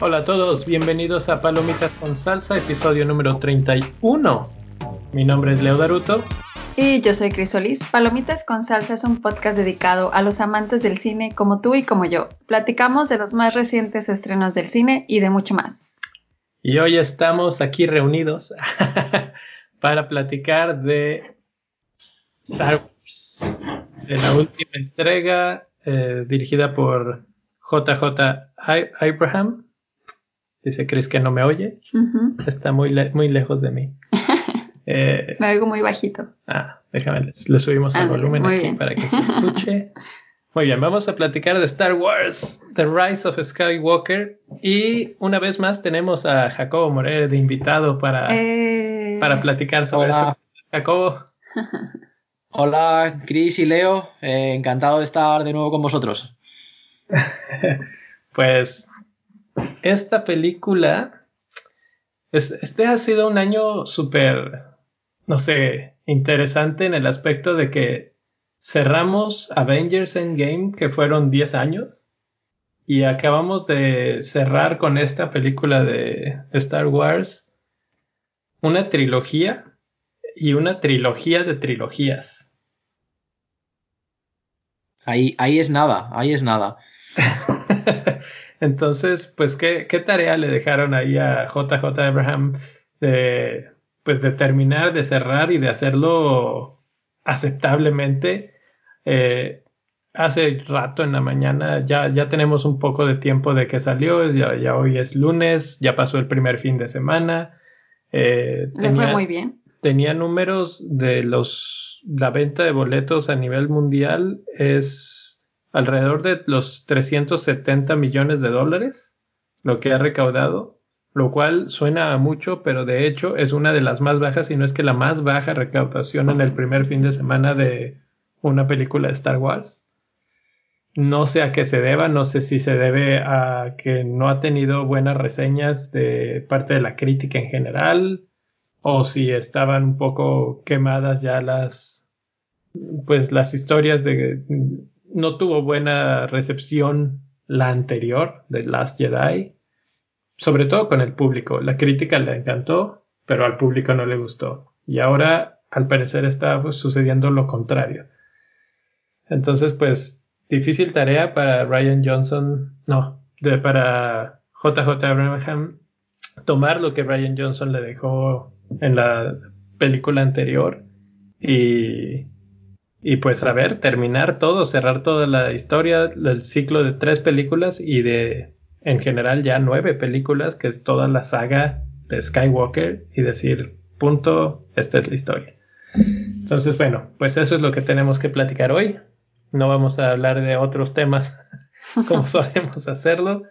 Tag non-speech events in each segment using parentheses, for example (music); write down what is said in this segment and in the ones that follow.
Hola a todos, bienvenidos a Palomitas con Salsa, episodio número 31. Mi nombre es Leo Daruto. Y yo soy Crisolis. Palomitas con Salsa es un podcast dedicado a los amantes del cine como tú y como yo. Platicamos de los más recientes estrenos del cine y de mucho más. Y hoy estamos aquí reunidos (laughs) para platicar de Star Wars, de la última entrega eh, dirigida por JJ Abraham. Dice Chris que no me oye. Está muy, muy lejos de mí. (laughs) Eh, me oigo muy bajito. Ah, déjame, le, subimos el volumen aquí para que se escuche. Muy bien, vamos a platicar de Star Wars, The Rise of Skywalker. Y una vez más tenemos a Jacobo Morel de invitado para, eh. Para platicar sobre esto. Jacobo. (laughs) Hola, Chris y Leo. Eh, encantado de estar de nuevo con vosotros. (laughs) pues esta película, este ha sido un año súper, no sé, interesante en el aspecto de que cerramos Avengers Endgame, que fueron 10 años, y acabamos de cerrar con esta película de Star Wars una trilogía y una trilogía de trilogías. Ahí, ahí es nada, ahí es nada. (laughs) Entonces, pues, ¿qué, ¿qué, tarea le dejaron ahí a JJ Abraham de, pues, de terminar, de cerrar y de hacerlo aceptablemente eh, hace rato en la mañana, ya, ya tenemos un poco de tiempo de que salió, ya, hoy es lunes, ya pasó el primer fin de semana. Eh, tenía, fue muy bien. Tenía números de los, la venta de boletos a nivel mundial es alrededor de los 370 millones de dólares, lo que ha recaudado, lo cual suena a mucho, pero de hecho es una de las más bajas, y no es que la más baja recaudación en el primer fin de semana de, una película de Star Wars. No sé a qué se deba, no sé si se debe a que no ha tenido buenas reseñas de parte de la crítica en general o si estaban un poco quemadas ya las pues las historias de no tuvo buena recepción la anterior de Last Jedi, sobre todo con el público. La crítica le encantó, pero al público no le gustó. Y ahora, al parecer, está pues, sucediendo lo contrario. Entonces, pues, difícil tarea para Ryan Johnson, no, de, para JJ Abraham tomar lo que Ryan Johnson le dejó en la película anterior y, y pues a ver, terminar todo, cerrar toda la historia, el ciclo de tres películas y de en general ya nueve películas, que es toda la saga de Skywalker y decir, punto, esta es la historia. Entonces, bueno, pues eso es lo que tenemos que platicar hoy no vamos a hablar de otros temas (laughs) como (laughs) solemos hacerlo.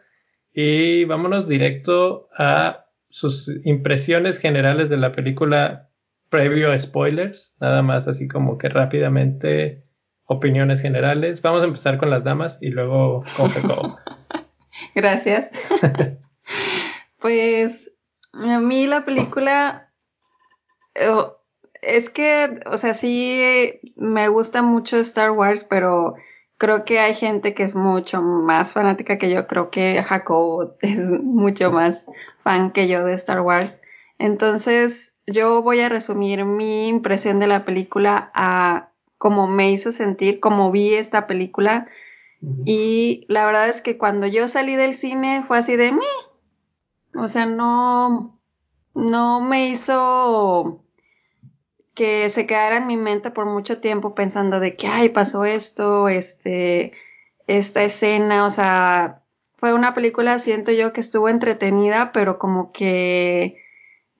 Y vámonos directo a sus impresiones generales de la película previo a spoilers, nada más así como que rápidamente opiniones generales. Vamos a empezar con las damas y luego con Jacob. (laughs) Gracias. pues a mí la película oh, es que, o sea, sí me gusta mucho Star Wars, pero creo que hay gente que es mucho más fanática que yo. Creo que Jacob (laughs) es mucho más fan que yo de Star Wars. Entonces, yo voy a resumir mi impresión de la película a cómo me hizo sentir, cómo vi esta película. Y la verdad es que cuando yo salí del cine fue así de mí. O sea, no, no me hizo que se quedara en mi mente por mucho tiempo pensando de que, ay, pasó esto, este, esta escena, o sea, fue una película, siento yo, que estuvo entretenida, pero como que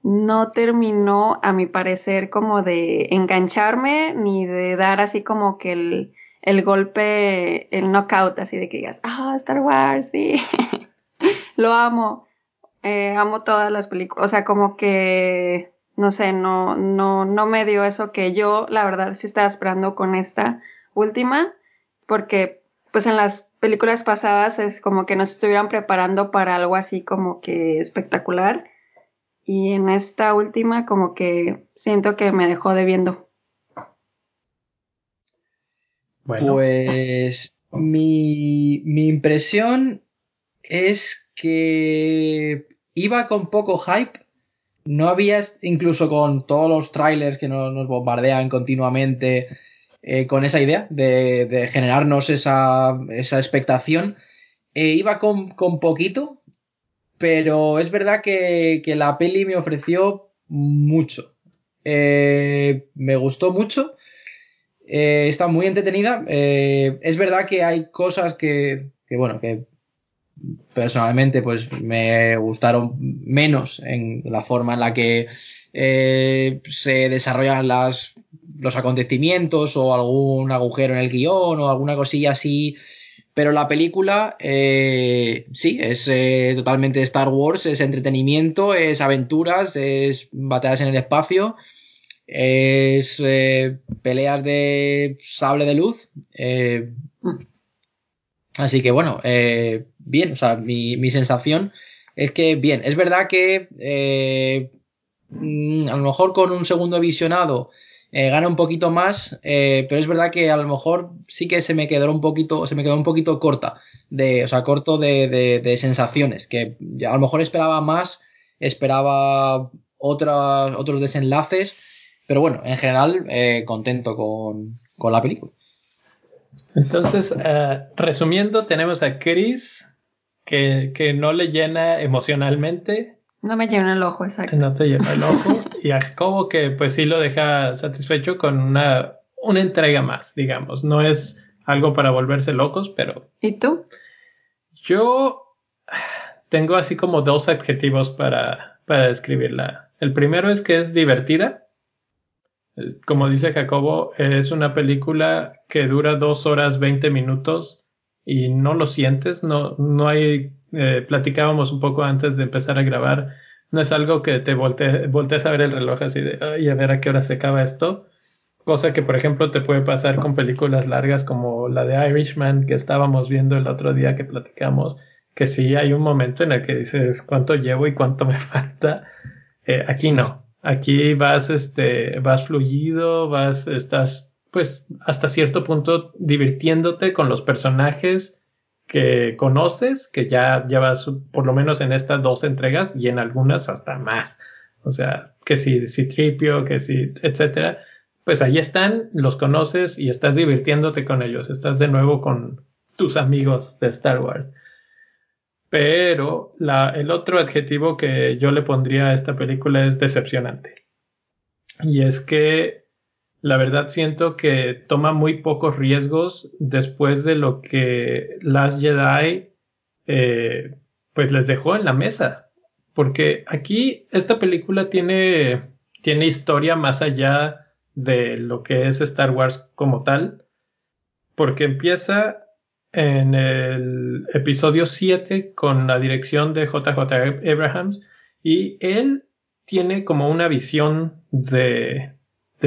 no terminó, a mi parecer, como de engancharme, ni de dar así como que el, el golpe, el knockout, así de que digas, ah, Star Wars, sí, (laughs) lo amo, eh, amo todas las películas, o sea, como que no sé, no, no, no me dio eso que yo, la verdad, sí estaba esperando con esta última, porque pues en las películas pasadas es como que nos estuvieran preparando para algo así como que espectacular. Y en esta última como que siento que me dejó debiendo Pues mi, mi impresión es que iba con poco hype. No había, incluso con todos los trailers que nos, bombardean continuamente, eh, con esa idea de, generarnos esa, esa expectación. Eh, iba con, con, poquito, pero es verdad que, que la peli me ofreció mucho. Eh, me gustó mucho. está muy entretenida. es verdad que hay cosas que, que, bueno, que personalmente pues me gustaron menos en la forma en la que eh, se desarrollan las, los acontecimientos o algún agujero en el guion o alguna cosilla así. Pero la película, eh, sí, es eh, totalmente Star Wars, es entretenimiento, es aventuras, es batallas en el espacio, es peleas de sable de luz. Mm. Así que bueno, eh, bien, o sea, mi, mi, sensación es que bien, es verdad que eh, mm, a lo mejor con un segundo visionado eh, gana un poquito más, pero es verdad que a lo mejor sí que se me quedó un poquito, se me quedó un poquito corta, de, o sea, corto de, de, sensaciones, que a lo mejor esperaba más, esperaba otras, otros desenlaces, pero bueno, en general contento con, con la película. Entonces, resumiendo, tenemos a Chris, que, que, no le llena emocionalmente. No me llena el ojo, exacto. No te llena el ojo. y a Jacobo, que pues sí lo deja satisfecho con una, una entrega más, digamos. No es algo para volverse locos, pero... ¿Y tú? Yo tengo así como dos adjetivos para, para describirla. El primero es que es divertida como dice Jacobo, es una película que dura dos horas veinte minutos y no lo sientes, no, no hay, eh, platicábamos un poco antes de empezar a grabar, no es algo que te volte, voltees a ver el reloj así de, ay, a ver a qué hora se acaba esto. Cosa que, por ejemplo, te puede pasar con películas largas como la de Irishman que estábamos viendo el otro día que platicamos, que sí hay un momento en el que dices cuánto llevo y cuánto me (laughs) falta. Eh, aquí no. Aquí vas, este, vas fluido, vas, estás, pues, hasta cierto punto divirtiéndote con los personajes que conoces, que ya llevas por lo menos en estas dos entregas y en algunas hasta más. O sea, que si, si Tripio, que si, etcétera, pues ahí están, los conoces y estás divirtiéndote con ellos. Estás de nuevo con tus amigos de Star Wars. Pero el otro adjetivo que yo le pondría a esta película es decepcionante. Y es que la verdad siento que toma muy pocos riesgos después de lo que Last Jedi eh, pues les dejó en la mesa. Porque aquí esta película tiene, tiene historia más allá de lo que es Star Wars como tal. Porque empieza en el episodio 7 con la dirección de JJ Abrahams y él tiene como una visión de,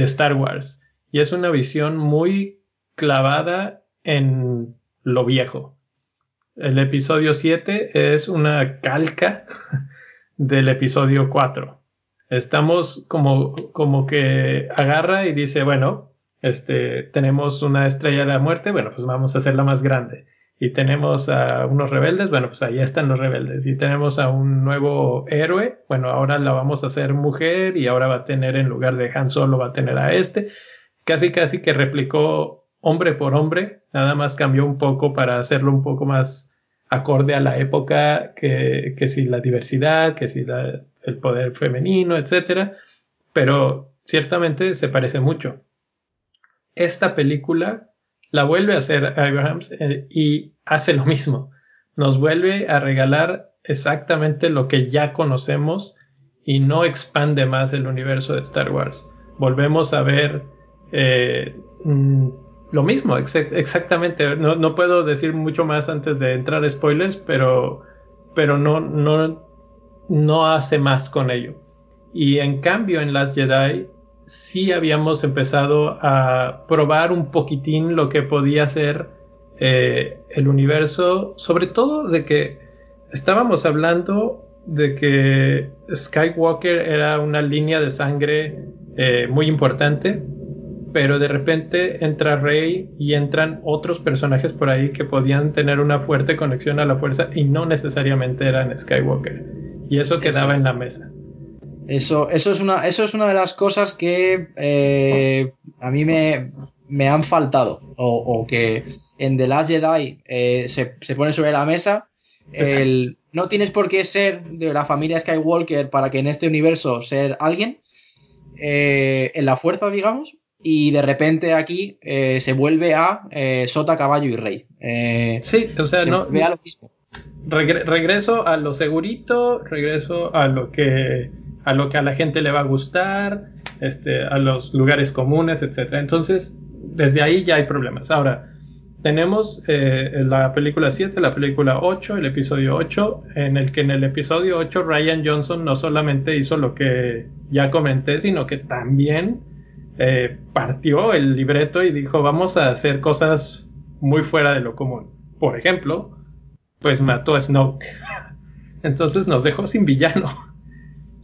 de Star Wars y es una visión muy clavada en lo viejo. El episodio 7 es una calca (laughs) del episodio 4. Estamos como, como que agarra y dice, bueno, este, tenemos una estrella de la muerte, bueno, pues vamos a hacerla más grande. Y tenemos a unos rebeldes, bueno, pues ahí están los rebeldes. Y tenemos a un nuevo héroe, bueno, ahora la vamos a hacer mujer y ahora va a tener en lugar de Han Solo, va a tener a este. Casi, casi que replicó hombre por hombre, nada más cambió un poco para hacerlo un poco más acorde a la época, que, que si la diversidad, que si el poder femenino, etcétera. Pero ciertamente se parece mucho esta película la vuelve a hacer Abrahams eh, y hace lo mismo. Nos vuelve a regalar exactamente lo que ya conocemos y no expande más el universo de Star Wars. Volvemos a ver eh, mm, lo mismo, exactamente. No, puedo decir mucho más antes de entrar a spoilers, pero, pero no, no, no hace más con ello. Y en cambio en Las Jedi sí habíamos empezado a probar un poquitín lo que podía ser eh, el universo, sobre todo de que estábamos hablando de que Skywalker era una línea de sangre eh, muy importante pero de repente entra Rey y entran otros personajes por ahí que podían tener una fuerte conexión a la fuerza y no necesariamente eran Skywalker. Y eso quedaba en la mesa. Eso, eso, es una, eso es una de las cosas que eh, a mí me, me, han faltado. O, que en The Last Jedi eh, se, se, pone sobre la mesa. El, no tienes por qué ser de la familia Skywalker para que en este universo ser alguien. Eh, en la fuerza, digamos. Y de repente aquí se vuelve a Sota, Caballo y Rey. sí, o sea, no. Lo mismo. regreso a lo segurito, regreso a lo que a lo que a la gente le va a gustar, este, a los lugares comunes, etc. Entonces, desde ahí ya hay problemas. Ahora, tenemos eh, la película 7, la película 8, el episodio 8, en el que en el episodio 8 Ryan Johnson no solamente hizo lo que ya comenté, sino que también eh, partió el libreto y dijo, vamos a hacer cosas muy fuera de lo común. Por ejemplo, pues mató a Snoke. (laughs) Entonces nos dejó sin villano.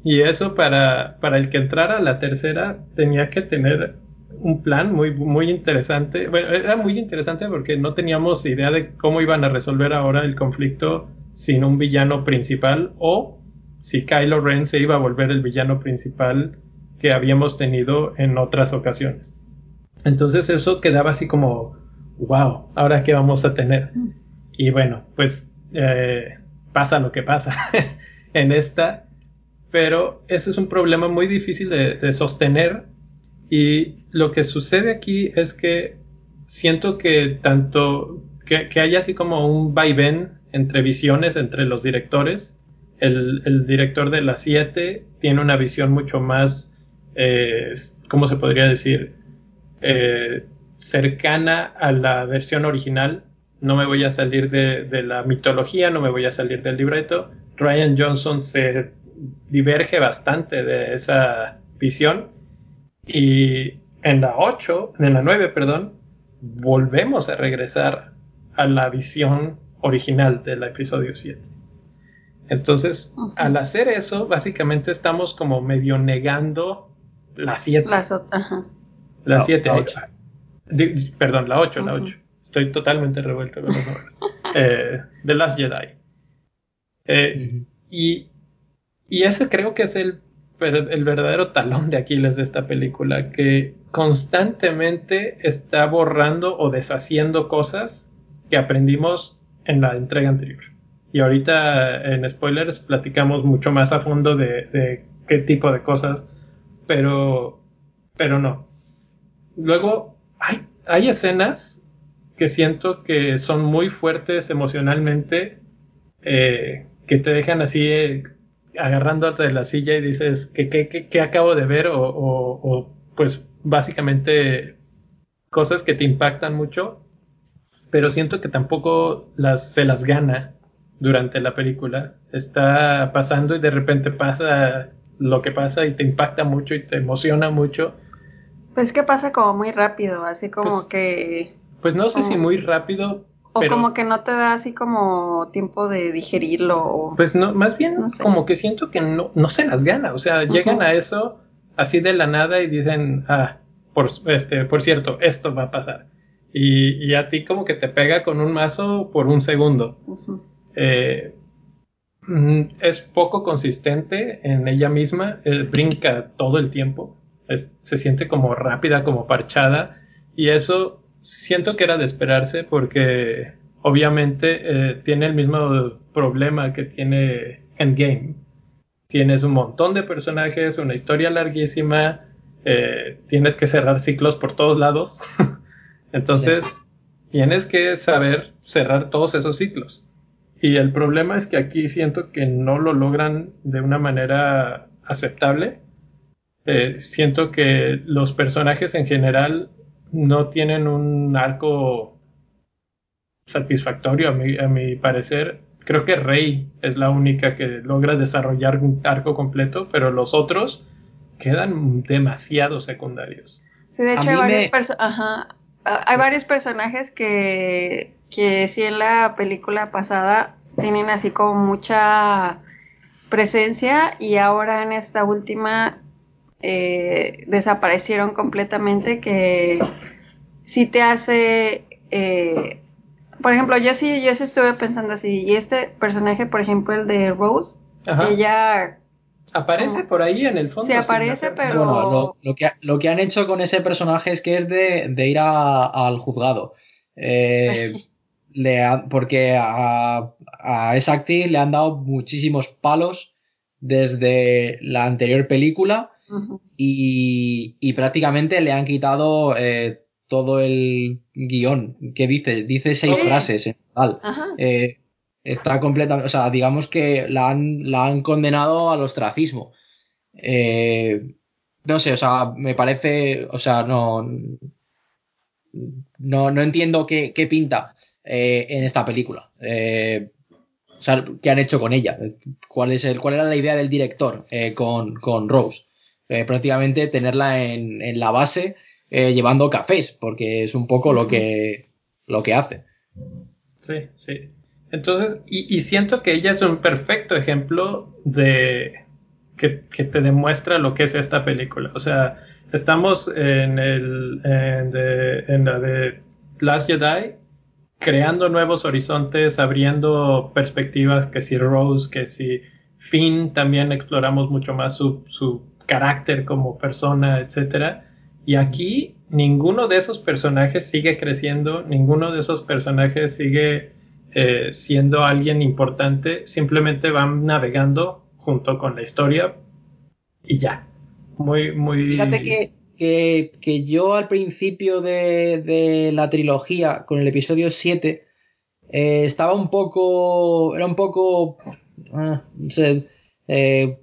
Y eso para, para el que entrara a la tercera tenía que tener un plan muy, muy interesante. Bueno, era muy interesante porque no teníamos idea de cómo iban a resolver ahora el conflicto sin un villano principal o si Kylo Ren se iba a volver el villano principal que habíamos tenido en otras ocasiones. Entonces eso quedaba así como, wow, ahora qué vamos a tener. Y bueno, pues eh, pasa lo que pasa (laughs) en esta pero ese es un problema muy difícil de, sostener y lo que sucede aquí es que siento que tanto que, que así como un vaivén entre visiones entre los directores. El, director de las 7 tiene una visión mucho más, eh, ¿cómo se podría decir? Eh, cercana a la versión original. No me voy a salir de, de la mitología, no me voy a salir del libreto. Ryan Johnson se diverge bastante de esa visión. Y en la 8, en la 9, perdón, volvemos a regresar a la visión original del episodio 7. Entonces, al hacer eso, básicamente estamos como medio negando la 7. La 7, 8. Perdón, la 8, la 8. Estoy totalmente revuelto con los (laughs) nombres. eh, The Last Jedi. Eh, y y ese creo que es el, el verdadero talón de Aquiles de esta película, que constantemente está borrando o deshaciendo cosas que aprendimos en la entrega anterior. Y ahorita en spoilers platicamos mucho más a fondo de, qué tipo de cosas, pero, pero no. Luego hay, hay escenas que siento que son muy fuertes emocionalmente, eh, que te dejan así agarrándote de la silla y dices, ¿qué, qué, acabo de ver? O, pues básicamente cosas que te impactan mucho, pero siento que tampoco las, se las gana durante la película. Está pasando y de repente pasa lo que pasa y te impacta mucho y te emociona mucho. Pues que pasa como muy rápido, así como pues, que... Pues no sé si muy rápido, o como que no te da así como tiempo de digerirlo. Pues no, más bien como que siento que no, no se las gana. O sea, llegan a eso así de la nada y dicen, ah, por, este, por cierto, esto va a pasar. Y, y a ti como que te pega con un mazo por un segundo. Eh, mm, es poco consistente en ella misma, eh, brinca todo el tiempo, se siente como rápida, como parchada, y eso siento que era de esperarse porque obviamente eh, tiene el mismo problema que tiene Endgame. Tienes un montón de personajes, una historia larguísima, eh, tienes que cerrar ciclos por todos lados. (laughs) Entonces, tienes que saber cerrar todos esos ciclos. Y el problema es que aquí siento que no lo logran de una manera aceptable. Eh, siento que los personajes en general no tienen un arco satisfactorio a mi, a mi parecer. Creo que Rey es la única que logra desarrollar un arco completo, pero los otros quedan demasiado secundarios. Sí, de hecho hay varios, hay varios personajes que, que sí en la película pasada tienen así como mucha presencia y ahora en esta última eh, desaparecieron completamente que sí te hace, eh, por ejemplo, yo sí, yo sí estuve pensando así, y este personaje, por ejemplo, el de Rose, Ajá. ella Aparece ¿Cómo? por ahí en el fondo. Sí, aparece, hacer- pero- Bueno, lo, lo que, lo que han hecho con ese personaje es que es de, de ir a- al juzgado. Eh, (laughs) le ha- porque a, a esa actriz le han dado muchísimos palos desde la anterior película y, y prácticamente le han quitado eh, todo el guion que dice. Dice seis frases en total. Eh, está completamente, o sea, digamos que la han, la han condenado al ostracismo. Eh, no sé, o sea, me parece, o sea, no, no, no entiendo qué, qué pinta eh, en esta película. Eh, o sea, qué han hecho con ella. ¿Cuál, es el, cuál era la idea del director eh, con, con Rose? Eh, prácticamente tenerla en, en la base eh, llevando cafés, porque es un poco lo que, lo que hace. Sí, sí. Entonces, y, y siento que ella es un perfecto ejemplo de que, que te demuestra lo que es esta película. O sea, estamos en el en, de- en la de Last Jedi creando nuevos horizontes, abriendo perspectivas, que si Rose, que si Finn, también exploramos mucho más su, su carácter como persona, etcétera. Y aquí ninguno de esos personajes sigue creciendo, ninguno de esos personajes sigue eh, siendo alguien importante, simplemente van navegando junto con la historia y ya. Muy, muy. Fíjate que, que, que yo al principio de, de la trilogía, con el episodio 7, eh, estaba un poco. Era un poco. ah, no sé, eh,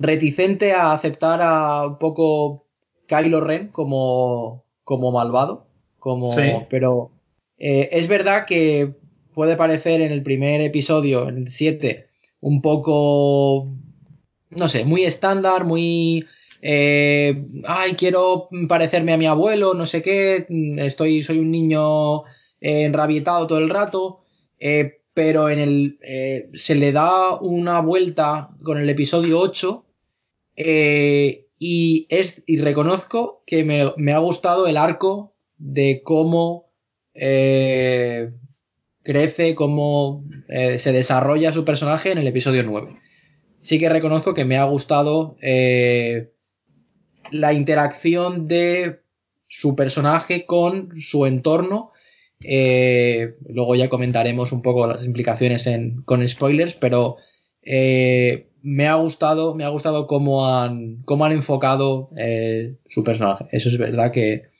reticente a aceptar a un poco Kylo Ren como, como malvado. Como, Sí. Pero eh, es verdad que puede parecer en el primer episodio, en el 7, un poco. No sé, muy estándar, muy eh, ay, quiero parecerme a mi abuelo, no sé qué, estoy, soy un niño eh, enrabietado todo el rato, eh, pero en el, se le da una vuelta con el episodio 8 eh, y, es, y reconozco que me, me ha gustado el arco de cómo eh, crece, cómo eh, se desarrolla su personaje en el episodio 9. Sí que reconozco que me ha gustado eh, la interacción de su personaje con su entorno. Eh, luego ya comentaremos un poco las implicaciones en- con spoilers, pero me ha gustado, me ha gustado cómo han, cómo han enfocado eh, su personaje. Eso es verdad que,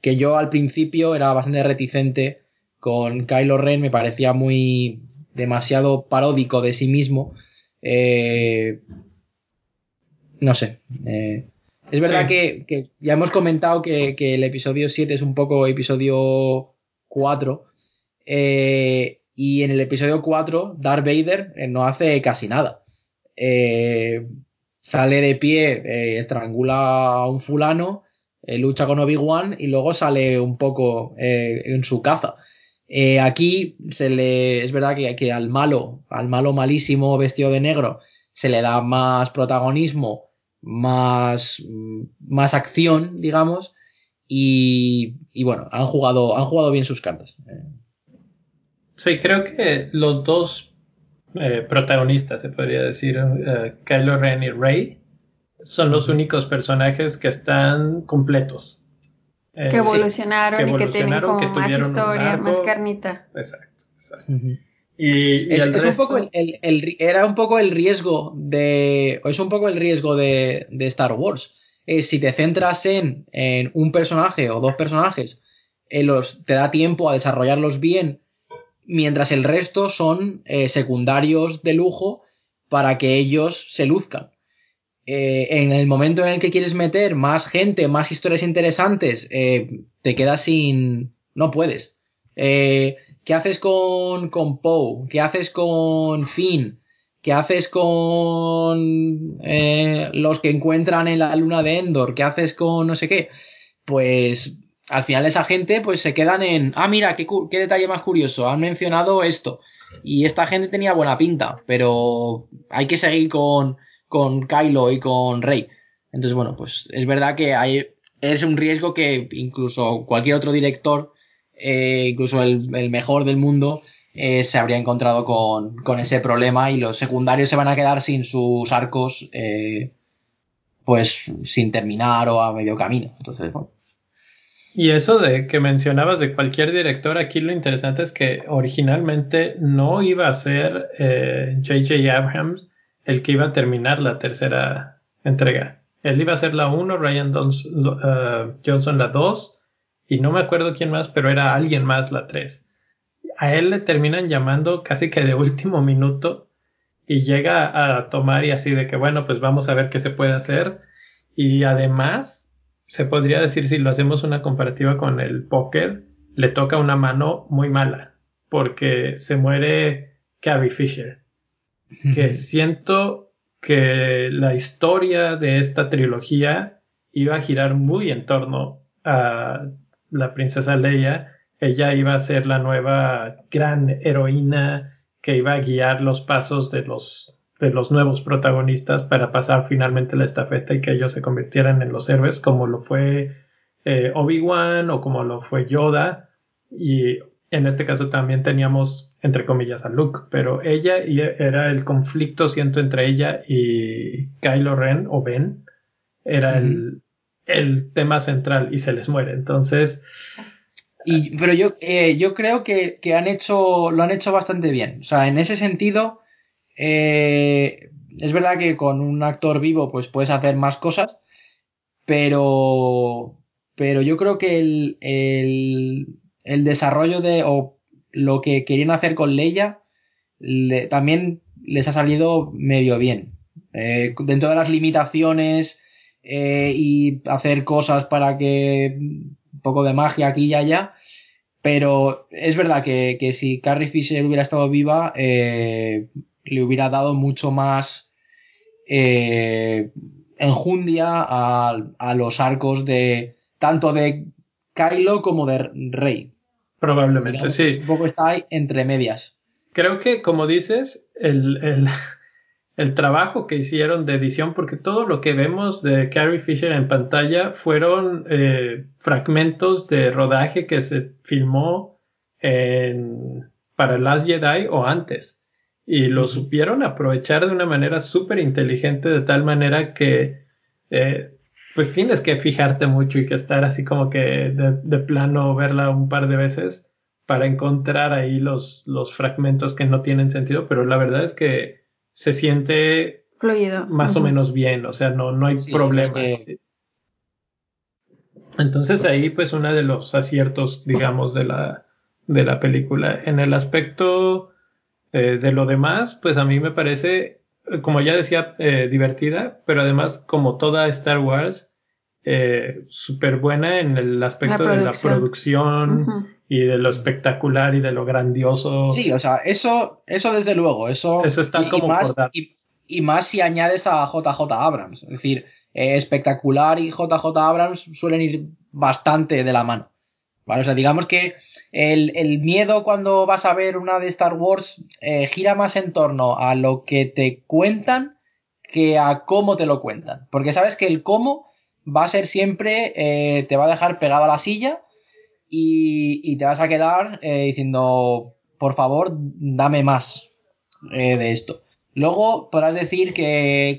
que yo al principio era bastante reticente con Kylo Ren, me parecía muy demasiado paródico de sí mismo. Eh, no sé. eh, es verdad Sí. que, que ya hemos comentado que, que el episodio 7 es un poco episodio 4. eh, y en el episodio 4, Darth Vader no hace casi nada. Eh, sale de pie, eh, estrangula a un fulano, eh, lucha con Obi-Wan y luego sale un poco en su caza. Aquí se le. Es verdad que, al malo, al malo malísimo vestido de negro, se le da más protagonismo, más, más acción, digamos. Y, y bueno, han jugado, han jugado bien sus cartas. Sí, creo que los dos eh, protagonistas, se podría decir, eh, Kylo Ren y Rey, son los únicos personajes que están completos. Eh, que sí, evolucionaron que y que tienen como que más historia, arco. más carnita. Exacto, exacto. Y, y Es, un poco el, el- el ri- era un poco el riesgo de. Es un poco el riesgo de, de Star Wars. Eh, si te centras en, en un personaje o dos personajes, eh, los, te da tiempo a desarrollarlos bien, mientras el resto son eh, secundarios de lujo para que ellos se luzcan. Eh, en el momento en el que quieres meter más gente, más historias interesantes, eh, te quedas sin. No puedes. ¿Qué haces con, con Poe? ¿Qué haces con Finn? ¿Qué haces con los que encuentran en la luna de Endor? ¿Qué haces con no sé qué? Pues al final esa gente pues se quedan en, ah, mira, qué, qué detalle más curioso, han mencionado esto. Y esta gente tenía buena pinta, pero hay que seguir con, con Kylo y con Rey. Entonces, bueno, pues es verdad que hay, es un riesgo que incluso cualquier otro director, eh, incluso el, mejor del mundo, eh, se habría encontrado con, con, ese problema y los secundarios se van a quedar sin sus arcos, eh, pues sin terminar o a medio camino. Entonces, bueno. Y eso de que mencionabas de cualquier director, aquí lo interesante es que originalmente no iba a ser J.J. Abrams el que iba a terminar la tercera entrega. Él iba a ser la 1, Ryan uh, Johnson la 2, y no me acuerdo quién más, pero era alguien más la 3. A él le terminan llamando casi que de último minuto y llega a tomar y así de que bueno, pues vamos a ver qué se puede hacer. Y además, se podría decir si lo hacemos una comparativa con el póker, le toca una mano muy mala porque se muere Carrie Fisher, que siento que la historia de esta trilogía iba a girar muy en torno a la princesa Leia. Ella iba a ser la nueva gran heroína que iba a guiar los pasos de los, de los nuevos protagonistas para pasar finalmente la estafeta y que ellos se convirtieran en los héroes como lo fue eh, Obi-Wan o como lo fue Yoda. Y en este caso también teníamos entre comillas, a Luke, pero ella era el conflicto, siento, entre ella y Kylo Ren o Ben, era el, tema central y se les muere. Entonces. Y, pero yo, eh, yo creo que, han hecho, lo han hecho bastante bien. O sea, en ese sentido, eh, es verdad que con un actor vivo, pues puedes hacer más cosas, pero, pero yo creo que el, el, desarrollo de, lo que querían hacer con Leia también les ha salido medio bien. Eh, dentro de las limitaciones eh, y hacer cosas para que un poco de magia aquí y allá. Pero es verdad que, si Carrie Fisher hubiera estado viva, eh, le hubiera dado mucho más enjundia a, a, los arcos de tanto de Kylo como de Rey. Probablemente, sí. Un poco está ahí entre medias. Creo que, como dices, el, (laughs) el, trabajo que hicieron de edición, porque todo lo que vemos de Carrie Fisher en pantalla fueron eh, fragmentos de rodaje que se filmó en, para Last Jedi o antes. Y lo supieron aprovechar de una manera súper inteligente, de tal manera que eh, pues tienes que fijarte mucho y que estar así como que de, plano verla un par de veces para encontrar ahí los, los fragmentos que no tienen sentido, pero la verdad es que se siente fluido. más o menos bien, o sea, no, no hay problema. Entonces ahí pues uno de los aciertos, digamos, de la, de la película. En el aspecto eh, de lo demás, pues a mí me parece como ya decía, eh, divertida, pero además, como toda Star Wars, eh, súper buena en el aspecto de la producción y de lo espectacular y de lo grandioso. Sí, o sea, eso, eso desde luego, eso, eso está como más, y, más si añades a JJ Abrams, es decir, eh, espectacular y JJ Abrams suelen ir bastante de la mano. ¿Vale? O sea, digamos que el, miedo cuando vas a ver una de Star Wars eh, gira más en torno a lo que te cuentan que a cómo te lo cuentan. Porque sabes que el cómo va a ser siempre, eh, te va a dejar pegado a la silla y, te vas a quedar eh, diciendo, por favor, dame más de esto. Luego podrás decir que,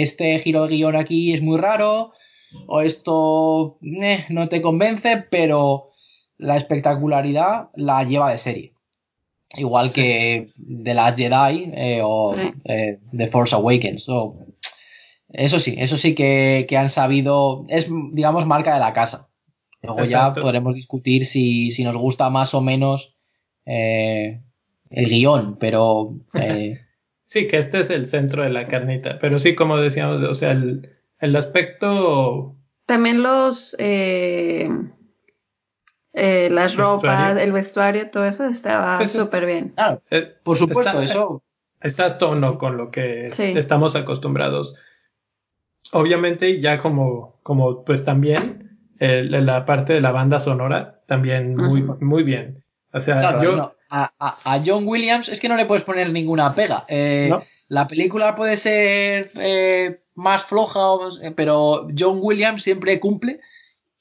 este giro de guion aquí es muy raro o esto no te convence, pero la espectacularidad la lleva de serie. Igual que de las Jedi eh, o eh, The Force Awakens. eso sí, eso sí que, han sabido. Es, digamos, marca de la casa. Luego ya podremos discutir si, nos gusta más o menos eh, el guion, pero. (laughs) sí, que este es el centro de la carnita. Pero sí, como decíamos, o sea, el, el aspecto. También los. Eh, las ropas, el vestuario, todo eso estaba pues súper bien. Eh, por supuesto, eso. Está a tono con lo que estamos acostumbrados. Obviamente, ya como, como pues también la parte de la banda sonora, también muy, muy bien. O sea, yo... a, John Williams es que no le puedes poner ninguna pega. Eh, la película puede ser eh, más floja, pero John Williams siempre cumple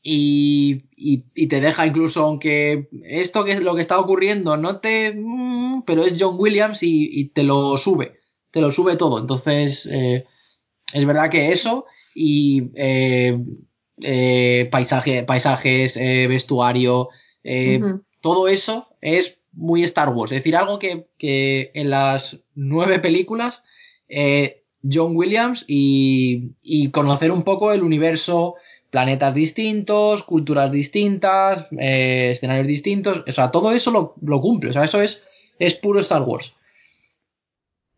y, y, te deja incluso, aunque esto que es lo que está ocurriendo no te... Mm, pero es John Williams y, y te lo sube, te lo sube todo. Entonces, eh, es verdad que eso y eh, eh, paisaje, paisajes, vestuario, todo eso es muy Star Wars. Es decir, algo que, que en las nueve películas John Williams y, y, conocer un poco el universo, planetas distintos, culturas distintas, eh, escenarios distintos, o sea, todo eso lo, lo, cumple, o sea, eso es, es puro Star Wars.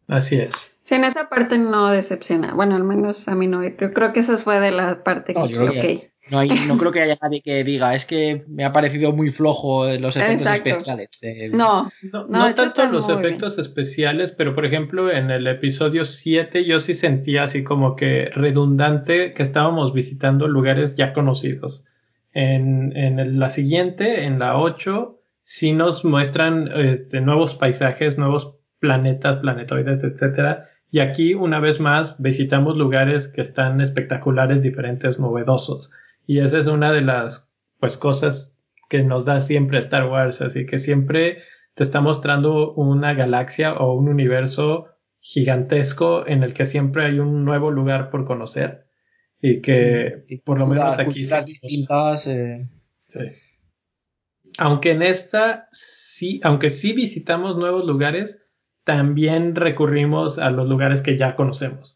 Así es. Sí, en esa parte no decepciona. Bueno, al menos a mí no. Creo, creo que esa fue de la parte no, que ok. No, hay, no creo (laughs) que haya nadie que diga, es que me ha parecido muy flojo los efectos Exacto. especiales. Eh, no, no, no, no tanto los efectos bien. especiales, pero por ejemplo en el episodio 7 yo sí sentía así como que redundante que estábamos visitando lugares ya conocidos. En, en la siguiente, en la 8, sí nos muestran este, nuevos paisajes, nuevos planetas, planetoides, etcétera. Y aquí, una vez más, visitamos lugares que están espectaculares, diferentes, novedosos. Y esa es una de las pues cosas que nos da siempre Star Wars, así que siempre te está mostrando una galaxia o un universo gigantesco en el que siempre hay un nuevo lugar por conocer y que y por lo menos aquí distintas eh... sí. aunque en esta sí aunque sí visitamos nuevos lugares también recurrimos a los lugares que ya conocemos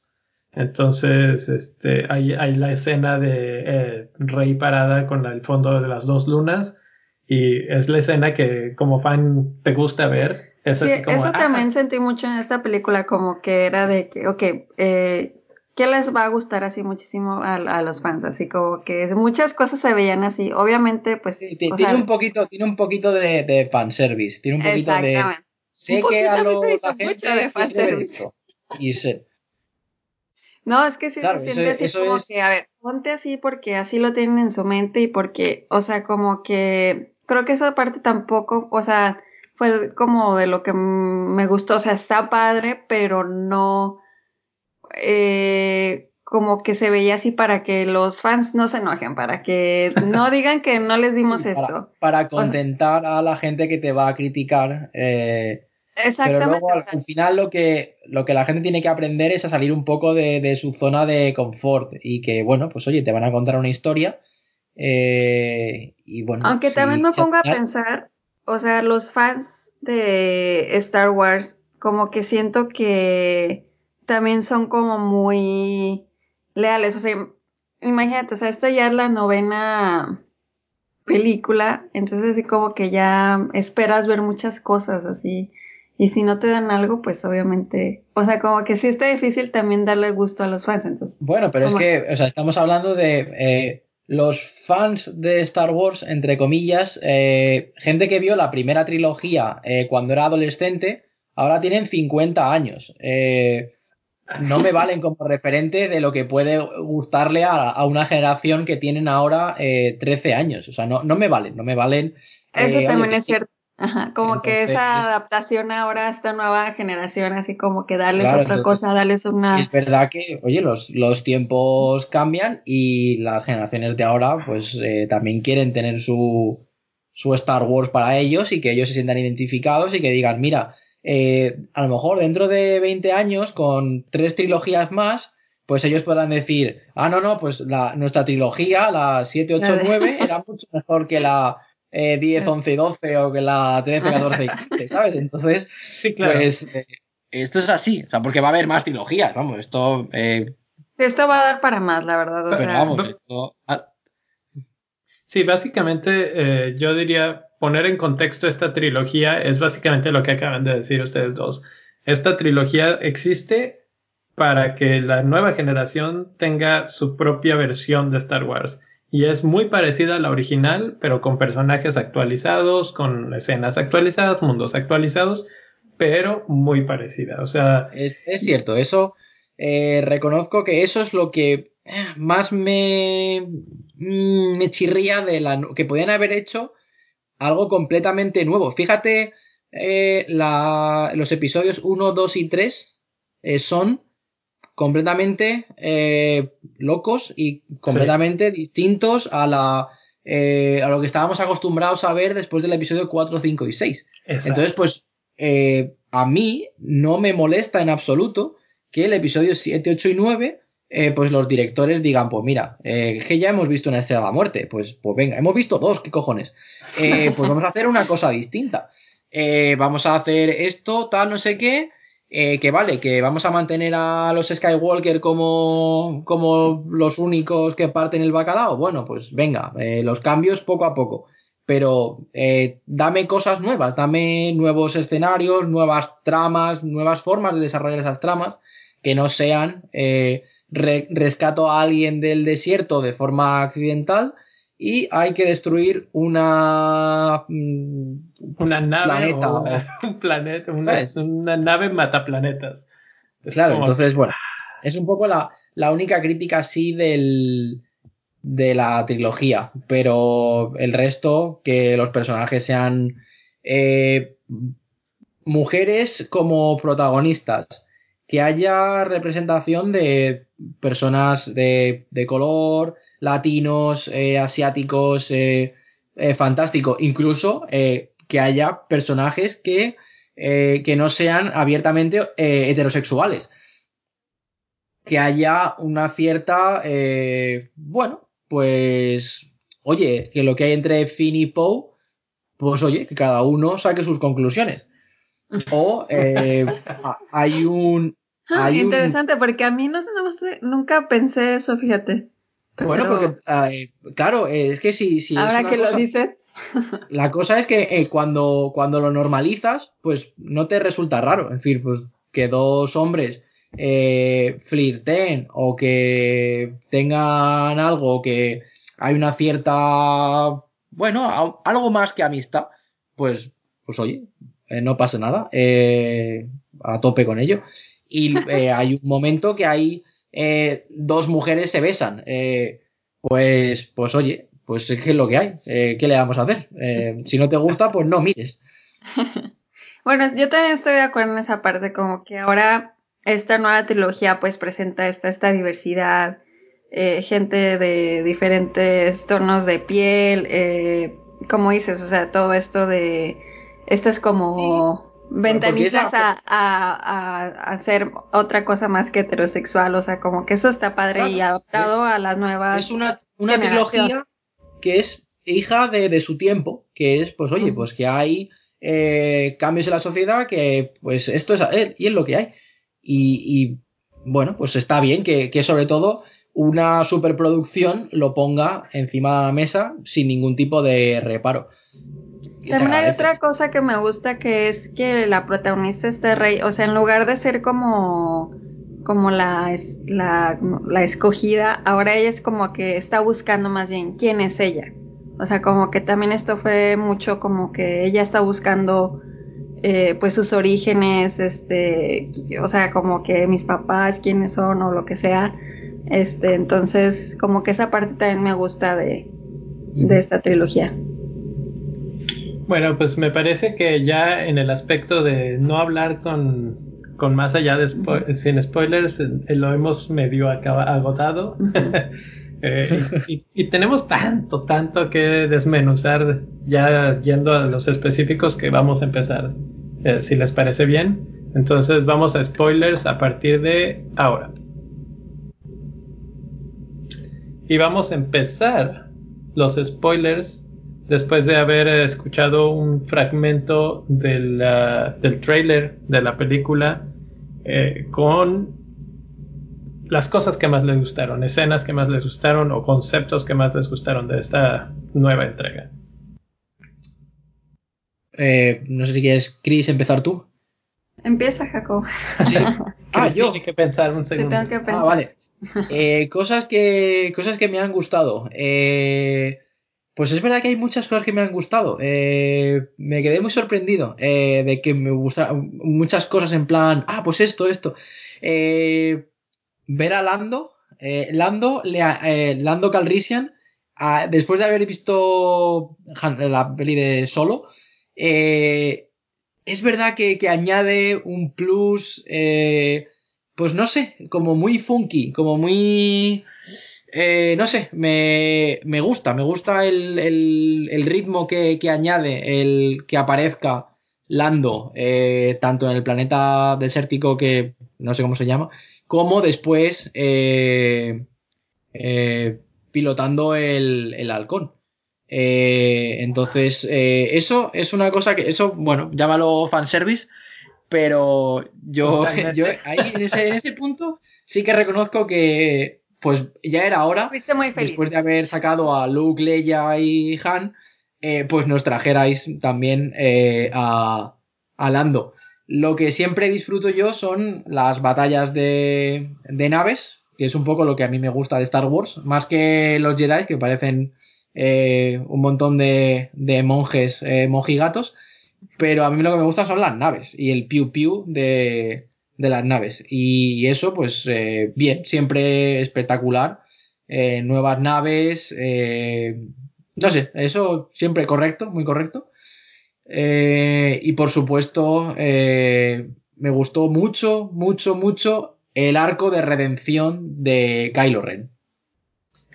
entonces, este, hay, hay la escena de eh, Rey parada con el fondo de las dos lunas y es la escena que como fan te gusta ver. Es sí, así como, eso ah, también sentí mucho en esta película, como que era de que, ok, eh, ¿qué les va a gustar así muchísimo a, a, los fans? Así como que muchas cosas se veían así. Obviamente, pues. Sí, tiene, sea, un poquito, tiene un poquito de, de fanservice, tiene un poquito de. Sé que a los la gente de fanservice. Y se, no, es que sí claro, se siente eso, así como es... que, a ver, ponte así porque así lo tienen en su mente y porque, o sea, como que creo que esa parte tampoco, o sea, fue como de lo que me gustó, o sea, está padre, pero no, eh, como que se veía así para que los fans no se enojen, para que no (laughs) digan que no les dimos sí, esto. Para, para contentar o sea, a la gente que te va a criticar. Eh, Exactamente. Pero luego al, al, final lo que, lo que la gente tiene que aprender es a salir un poco de, de, su zona de confort y que, bueno, pues oye, te van a contar una historia. Eh, y bueno. Aunque si también me pongo a pensar, o sea, los fans de Star Wars, como que siento que también son como muy leales. O sea, imagínate, o sea, esta ya es la novena película, entonces así como que ya esperas ver muchas cosas así. Y si no te dan algo, pues obviamente, o sea, como que sí está difícil también darle gusto a los fans. Entonces, bueno, pero es que, o sea, estamos hablando de eh, los fans de Star Wars, entre comillas, eh, gente que vio la primera trilogía eh, cuando era adolescente, ahora tienen 50 años. Eh, no me (laughs) valen como referente de lo que puede gustarle a, a una generación que tienen ahora 13 años. O sea, no, no me valen, no me valen. Eso también oye, es cierto. Ajá, como entonces, que esa adaptación ahora a esta nueva generación, así como que darles claro, otra entonces, cosa, darles una... Es verdad que, oye, los, los tiempos cambian y las generaciones de ahora pues eh, también quieren tener su, su Star Wars para ellos y que ellos se sientan identificados y que digan, mira, eh, a lo mejor dentro de 20 años con tres trilogías más, pues ellos podrán decir, ah, no, no, pues la, nuestra trilogía, la 7, 8, 9, era mucho mejor que la eh, 10, 11 y 12 o que la 13, 14 (laughs) y 15, ¿sabes? Entonces, sí, claro. pues eh, esto es así, o sea, porque va a haber más trilogías, vamos, esto... Eh... Esto va a dar para más, la verdad. O pero sea... vamos, esto... Sí, básicamente eh, yo diría poner en contexto esta trilogía es básicamente lo que acaban de decir ustedes dos. Esta trilogía existe para que la nueva generación tenga su propia versión de Star Wars y es muy parecida a la original, pero con personajes actualizados, con escenas actualizadas, mundos actualizados, pero muy parecida. O sea, es, es cierto, eso eh, reconozco que eso es lo que eh, más me, mm, me chirría de la que podían haber hecho algo completamente nuevo. Fíjate eh, la, los episodios 1, 2 y 3 eh, son completamente eh, locos y completamente distintos a la eh, a lo que estábamos acostumbrados a ver después del episodio 4, 5 y 6. Entonces, pues eh, a mí no me molesta en absoluto que el episodio 7, 8 y 9 eh, pues los directores digan, pues mira, que ya hemos visto una estrella de la muerte, pues, pues venga, hemos visto dos, ¿qué cojones? Eh, pues vamos a hacer una cosa distinta. Vamos a hacer esto, tal, no sé qué, eh, que vale, que vamos a mantener a los Skywalker como, como los únicos que parten el bacalao. Bueno, pues venga, eh, los cambios poco a poco. Pero eh, dame cosas nuevas, dame nuevos escenarios, nuevas tramas, nuevas formas de desarrollar esas tramas, que no sean eh, re- rescato a alguien del desierto de forma accidental y hay que destruir una mm, Una nave planeta o una- (laughs) un planeta, una, una nave mataplanetas. Es Claro, como- entonces, bueno, es un poco la, la única crítica así del, de la trilogía, pero el resto, que los personajes sean eh, mujeres como protagonistas, que haya representación de personas de, de color, latinos, eh, asiáticos, eh, eh, fantástico, incluso que haya personajes que que no sean abiertamente heterosexuales. Que haya una cierta, bueno, pues, oye, que lo que hay entre Finn y Poe, pues oye, que cada uno saque sus conclusiones. O (laughs) hay un... Ah, interesante, porque a mí no, sé- no sé, nunca pensé eso, fíjate. Bueno, Pero porque, eh, claro, eh, es que si, si ahora que cosa- lo dices, La cosa es que eh, cuando, cuando lo normalizas, pues no te resulta raro. Es decir, pues que dos hombres eh, flirten o que tengan algo, que hay una cierta, bueno, a- algo más que amistad, pues, pues oye, eh, no pasa nada, eh, a tope con ello. Y (laughs) eh, hay un momento que hay eh, dos mujeres se besan, eh, pues, pues oye, pues es que es lo que hay. Eh, ¿Qué le vamos a hacer? Eh, si no te gusta, pues no mires. (laughs) bueno, yo también estoy de acuerdo en esa parte, como que ahora esta nueva trilogía pues presenta esta, esta diversidad, eh, gente de diferentes tonos de piel, eh, como dices, o sea, todo esto de, estas como ventanillas a, a, a, hacer otra cosa más que heterosexual, o sea, como que eso está padre y adaptado a las nuevas... Es una, una trilogía que es hija de, de su tiempo, que es, pues oye, pues que hay eh, cambios en la sociedad, que pues esto es él y es lo que hay. Y, y, bueno, pues está bien que, que sobre todo una superproducción lo ponga encima de la mesa sin ningún tipo de reparo. También hay otra cosa que me gusta que es que la protagonista esté rey, o sea, en lugar de ser como como la, la escogida, ahora ella es como que está buscando más bien quién es ella. O sea, como que también esto fue mucho como que ella está buscando eh, pues sus orígenes, este, o sea, como que mis papás, quiénes son o lo que sea. Este, entonces, como que esa parte también me gusta de, de esta trilogía. Bueno, pues me parece que ya en el aspecto de no hablar con, con más allá de spo- sin spoilers, eh, lo hemos medio agotado. (laughs) Eh, y tenemos tanto, tanto que desmenuzar ya yendo a los específicos que vamos a empezar, eh, si les parece bien. Entonces vamos a spoilers a partir de ahora. Y vamos a empezar los spoilers después de haber escuchado un fragmento del, del trailer de la película eh, con las cosas que más les gustaron, escenas que más les gustaron o conceptos que más les gustaron de esta nueva entrega. Eh, no sé si quieres, Chris, empezar tú. Empieza, Jacob. Sí. (laughs) Ah, yo. Tiene que pensar un Te segundo. tengo que pensar. Ah, vale. (laughs) Eh, cosas que cosas que me han gustado. Eh, pues es verdad que hay muchas cosas que me han gustado. Eh, me quedé muy sorprendido eh, de que me gustaron muchas cosas en plan, ah, pues esto, esto. Eh, ver a Lando, eh, Lando, le eh, Lando Calrissian, después de haber visto la peli de Solo, eh, es verdad que, que añade un plus. pues no sé, como muy funky, como muy... Eh, no sé, me, me, gusta, me gusta el, el, el ritmo que, que, añade, el que aparezca Lando, eh, tanto en el planeta desértico que no sé cómo se llama, como después eh, pilotando el, el halcón. Entonces, eso es una cosa que, eso, bueno, llámalo fanservice, pero yo, (laughs) yo ahí en ese, en ese punto sí que reconozco que pues ya era hora, después de haber sacado a Luke, Leia y Han, eh, pues nos trajerais también eh, a, a, Lando. Lo que siempre disfruto yo son las batallas de, de, naves, que es un poco lo que a mí me gusta de Star Wars, más que los Jedi, que parecen eh, un montón de, de monjes eh, mojigatos, pero a mí lo que me gusta son las naves y el piu piu de, de las naves. Y eso, pues eh, bien, siempre espectacular. Eh, nuevas naves, eh, no sé, eso siempre correcto, muy correcto. Y por supuesto, me gustó mucho, mucho, mucho el arco de redención de Kylo Ren.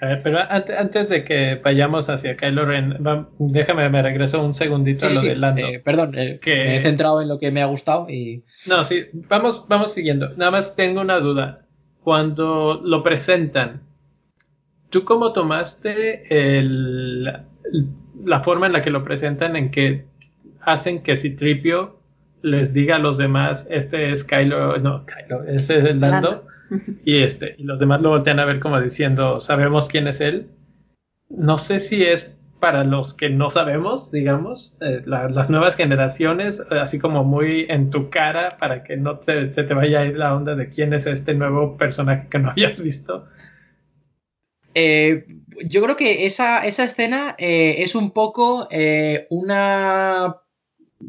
A ver, pero antes, antes, de que vayamos hacia Kylo Ren, va, déjame, me regreso un segundito sí, a lo sí. de Lando. Eh, perdón, eh, que... me he centrado en lo que me ha gustado y... No, sí, vamos, vamos siguiendo. Nada más tengo una duda. Cuando lo presentan, ¿tú cómo tomaste el, la forma en la que lo presentan en que hacen que Citripio les diga a los demás, este es Kylo, no, Kylo, ese es el Lando. Lando y este y los demás lo voltean a ver como diciendo sabemos quién es él no sé si es para los que no sabemos digamos eh, la, las nuevas generaciones así como muy en tu cara para que no se te vaya a ir la onda de quién es este nuevo personaje que no (laughs) hayas visto. Eh, yo creo que esa, esa escena eh, es un poco eh, una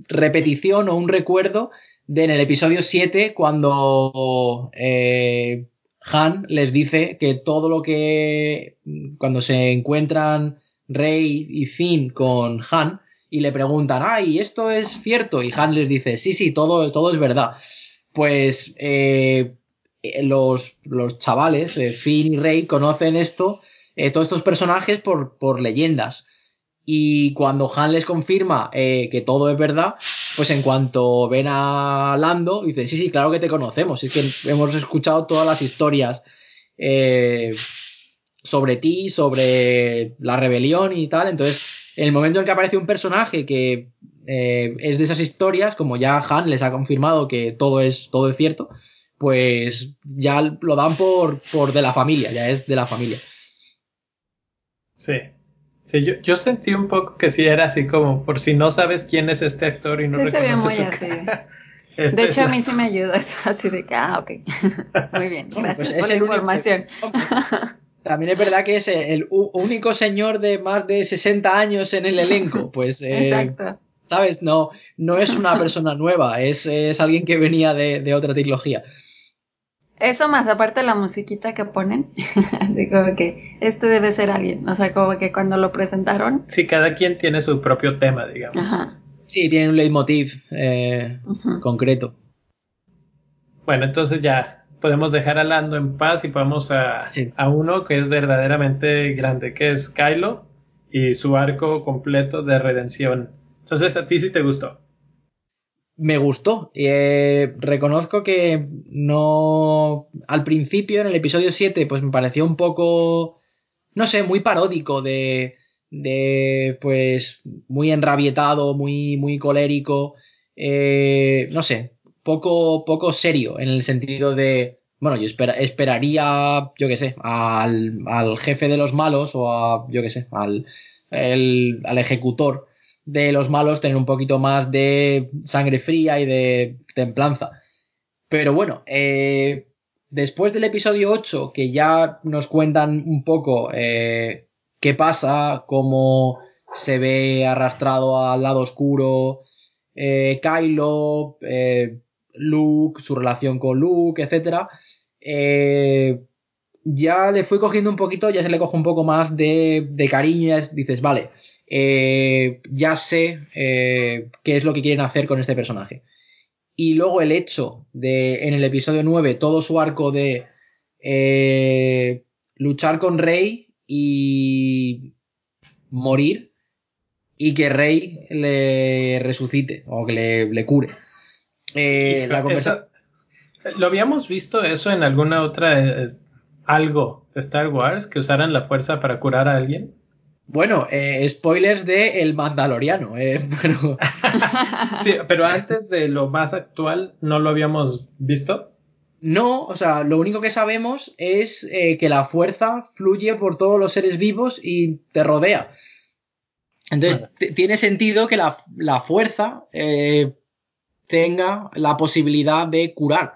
repetición o un recuerdo de en el episodio 7 cuando eh, Han les dice que todo lo que cuando se encuentran Rey y Finn con Han y le preguntan, ay, ¿esto es cierto? Y Han les dice, sí, sí, todo, todo es verdad. Pues eh, los, los chavales, eh, Finn y Rey, conocen esto, eh, todos estos personajes por, por leyendas. Y cuando Han les confirma eh, que todo es verdad, pues en cuanto ven a Lando, dicen, sí, sí, claro que te conocemos, es que hemos escuchado todas las historias eh, sobre ti, sobre la rebelión y tal. Entonces, en el momento en que aparece un personaje que eh, es de esas historias, como ya Han les ha confirmado que todo es, todo es cierto, pues ya lo dan por, por de la familia, ya es de la familia. Sí. Sí, yo, yo, sentí un poco que sí era así como por si no sabes quién es este actor y no sí, reconoces se ve muy así. (laughs) Este de hecho, a mí sí me ayuda eso, así de que, ah, ok. (laughs) muy bien, gracias pues por la información. También es verdad que es el único señor de más de 60 años en el elenco, pues... Eh, Exacto. ¿Sabes? No, no es una persona nueva, es, es alguien que venía de, de otra trilogía. Eso más aparte de la musiquita que ponen, (laughs) así como que este debe ser alguien, o sea, como que cuando lo presentaron. Sí, cada quien tiene su propio tema, digamos. Ajá. Sí, tiene un leitmotiv eh, uh -huh. concreto. Bueno, entonces ya podemos dejar a Lando en paz y vamos a, sí. a uno que es verdaderamente grande, que es Kylo y su arco completo de redención. Entonces, a ti sí te gustó me gustó. Eh, reconozco que no. Al principio, en el episodio 7, pues me pareció un poco. No sé, muy paródico de. de. pues. muy enrabietado, muy. muy colérico. Eh, no sé. Poco. poco serio. En el sentido de. Bueno, yo espera, esperaría, yo qué sé, al, al, jefe de los malos o a, yo qué sé, al, el, al ejecutor de los malos tener un poquito más de sangre fría y de templanza. Pero bueno, eh, después del episodio 8, que ya nos cuentan un poco eh, qué pasa, cómo se ve arrastrado al lado oscuro eh, Kylo, Luke, su relación con Luke, etc. ya le fui cogiendo un poquito, ya se le coge un poco más de, de cariño, dices, vale, eh, ya sé eh, qué es lo que quieren hacer con este personaje. y luego el hecho de en el episodio 9 todo su arco de eh, luchar con Rey y morir y que Rey le resucite o que le, cure. Eh, ¿Lo habíamos visto eso en alguna otra algo de Star Wars que usaran la fuerza para curar a alguien? Bueno, eh, spoilers de El Mandaloriano, (laughs) pero... (laughs) sí, pero antes de lo más actual, ¿no lo habíamos visto? No, o sea, lo único que sabemos es que la fuerza fluye por todos los seres vivos y te rodea. Entonces, tiene sentido que la, fuerza eh, tenga la posibilidad de curar.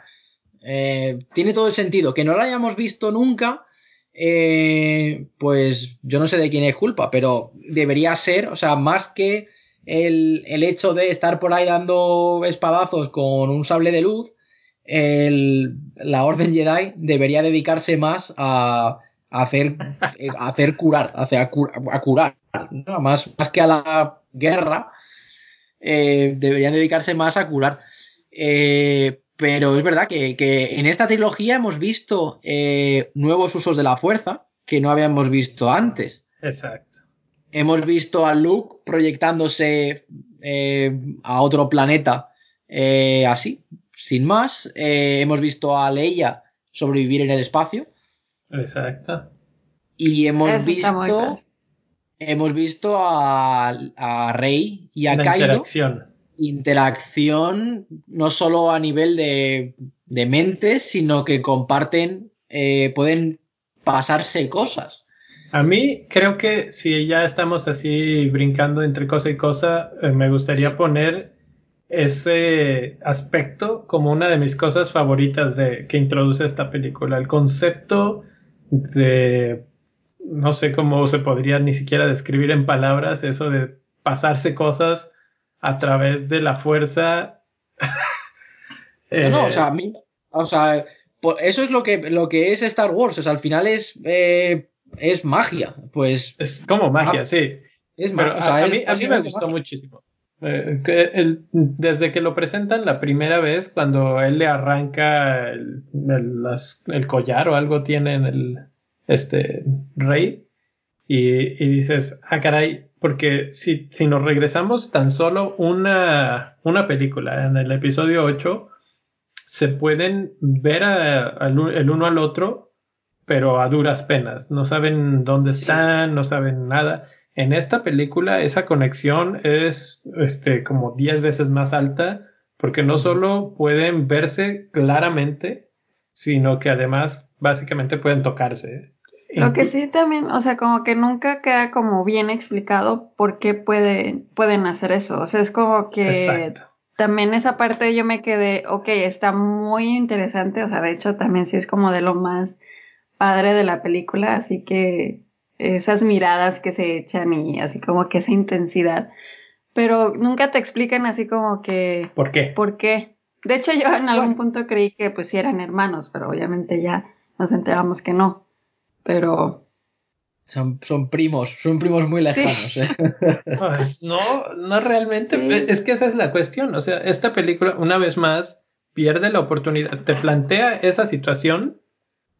Eh, tiene todo el sentido. Que no lo hayamos visto nunca, eh, pues yo no sé de quién es culpa, pero debería ser, o sea, más que el, hecho de estar por ahí dando espadazos con un sable de luz, la Orden Jedi debería dedicarse más a, hacer, hacer curar, a curar más, más que a la guerra, eh, deberían dedicarse más a curar. Eh, pero es verdad que, en esta trilogía hemos visto eh, nuevos usos de la fuerza que no habíamos visto antes. Exacto. Hemos visto a Luke proyectándose a otro planeta así, sin más. hemos visto a Leia sobrevivir en el espacio. Exacto. Y hemos visto hemos visto a, Rey y a Kylo. Interacción. Interacción no solo a nivel de, de mentes, sino que comparten, eh, pueden pasarse cosas. A mí creo que si ya estamos así brincando entre cosa y cosa, eh, me gustaría poner ese aspecto como una de mis cosas favoritas de que introduce esta película, el concepto de no sé cómo se podría ni siquiera describir en palabras eso de pasarse cosas a través de la fuerza. (laughs) no, o sea, a mí, o sea, eso es lo que, lo que es Star Wars, o sea, al final es, eh, es magia, pues. Es como magia, sí. Es Pero a, mí, a mí me gustó muchísimo. Eh, que desde que lo presentan la primera vez, cuando él le arranca el, el collar o algo tiene en el, este rey y, dices, ah, caray, porque si, si nos regresamos tan solo una, una película en el episodio 8, se pueden ver el uno al otro, pero a duras penas. No saben dónde están, no saben nada. En esta película esa conexión es este, como 10 veces más alta, porque no solo pueden verse claramente, sino que además básicamente pueden tocarse. Lo que sí también, o sea, como que nunca queda como bien explicado por qué puede, pueden hacer eso. O sea, es como que también esa parte yo me quedé, ok, está muy interesante. O sea, de hecho también sí es como de lo más padre de la película. Así que esas miradas que se echan y así como que esa intensidad. Pero nunca te explican así como que... ¿Por qué? ¿Por qué? De hecho yo en algún punto creí que pues sí eran hermanos, pero obviamente ya nos enteramos que no pero... Son, son primos, son primos muy lejanos. ¿eh? (laughs) Pues no, no realmente. Es que esa es la cuestión. O sea, esta película, una vez más, pierde la oportunidad. Te plantea esa situación,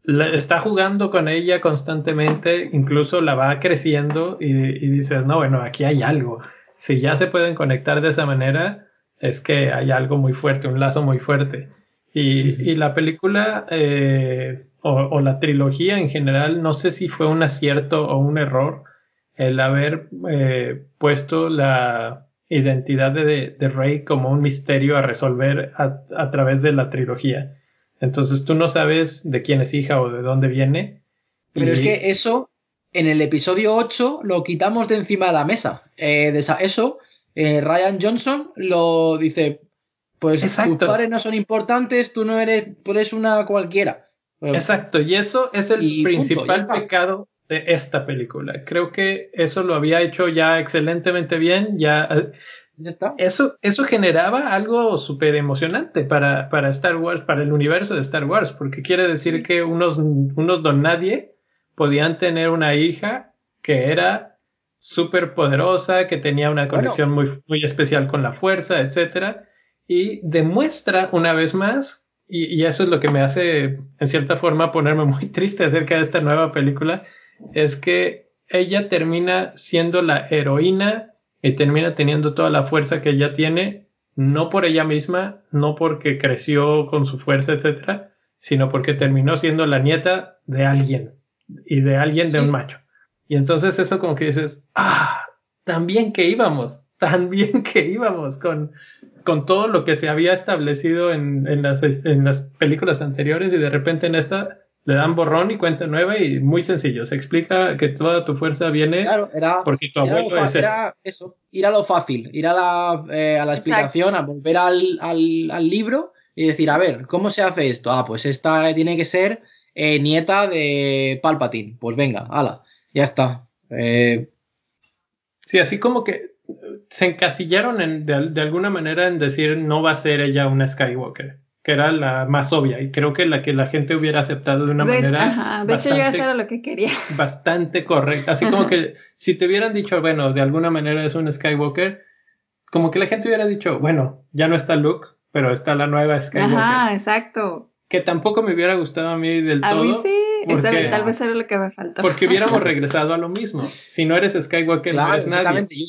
está jugando con ella constantemente, incluso la va creciendo y, dices, no, bueno, aquí hay algo. Si ya se pueden conectar de esa manera, es que hay algo muy fuerte, un lazo muy fuerte. Y, y la película eh, o, la trilogía en general, no sé si fue un acierto o un error el haber eh, puesto la identidad de, Rey como un misterio a resolver a, través de la trilogía. Entonces tú no sabes de quién es hija o de dónde viene. Pero es que eso, en el episodio 8, lo quitamos de encima de la mesa. Eh, de eso, eh, Ryan Johnson lo dice, pues tus padres no son importantes, tú no eres, tú eres una cualquiera. Exacto, y eso es el principal pecado de esta película. Creo que eso lo había hecho ya excelentemente bien, ya, eh, está. Eso, eso generaba algo súper emocionante para, para, Star Wars, para el universo de Star Wars, porque quiere decir que unos, unos don nadie podían tener una hija que era súper poderosa, que tenía una conexión muy, muy especial con la fuerza, etcétera y demuestra una vez más, y, y, eso es lo que me hace en cierta forma ponerme (laughs) muy triste acerca de esta nueva película, es que ella termina siendo la heroína y termina teniendo toda la fuerza que ella tiene, no por ella misma, no porque creció con su fuerza, etcétera, sino porque terminó siendo la nieta de alguien y de alguien de un macho. Y entonces eso como que dices, ah, tan bien que íbamos, tan bien que íbamos con, con todo lo que se había establecido en, en, las, en las películas anteriores y de repente en esta le dan borrón y cuenta nueva y muy sencillo. Se explica que toda tu fuerza viene porque tu abuelo es era eso, ir a lo fácil, ir a la, eh, a la explicación, a volver al, al, al, libro y decir, a ver, ¿cómo se hace esto? Ah, pues esta tiene que ser eh, nieta de Palpatine. Pues venga, ala, ya está. Eh... Sí, así como que se encasillaron en, de, de alguna manera en decir no va a ser ella una Skywalker que era la más obvia y creo que la que la gente hubiera aceptado de una manera ajá, de hecho yo eso era lo que quería. bastante correcta. Así como que si te hubieran dicho bueno de alguna manera es un Skywalker como que la gente hubiera dicho bueno ya no está Luke pero está la nueva Skywalker ajá exacto. Que tampoco me hubiera gustado a mí del a todo mí sí porque, tal vez era lo que me faltó. porque hubiéramos (laughs) regresado a lo mismo. Si no eres Skywalker claro, no eres nadie. yo,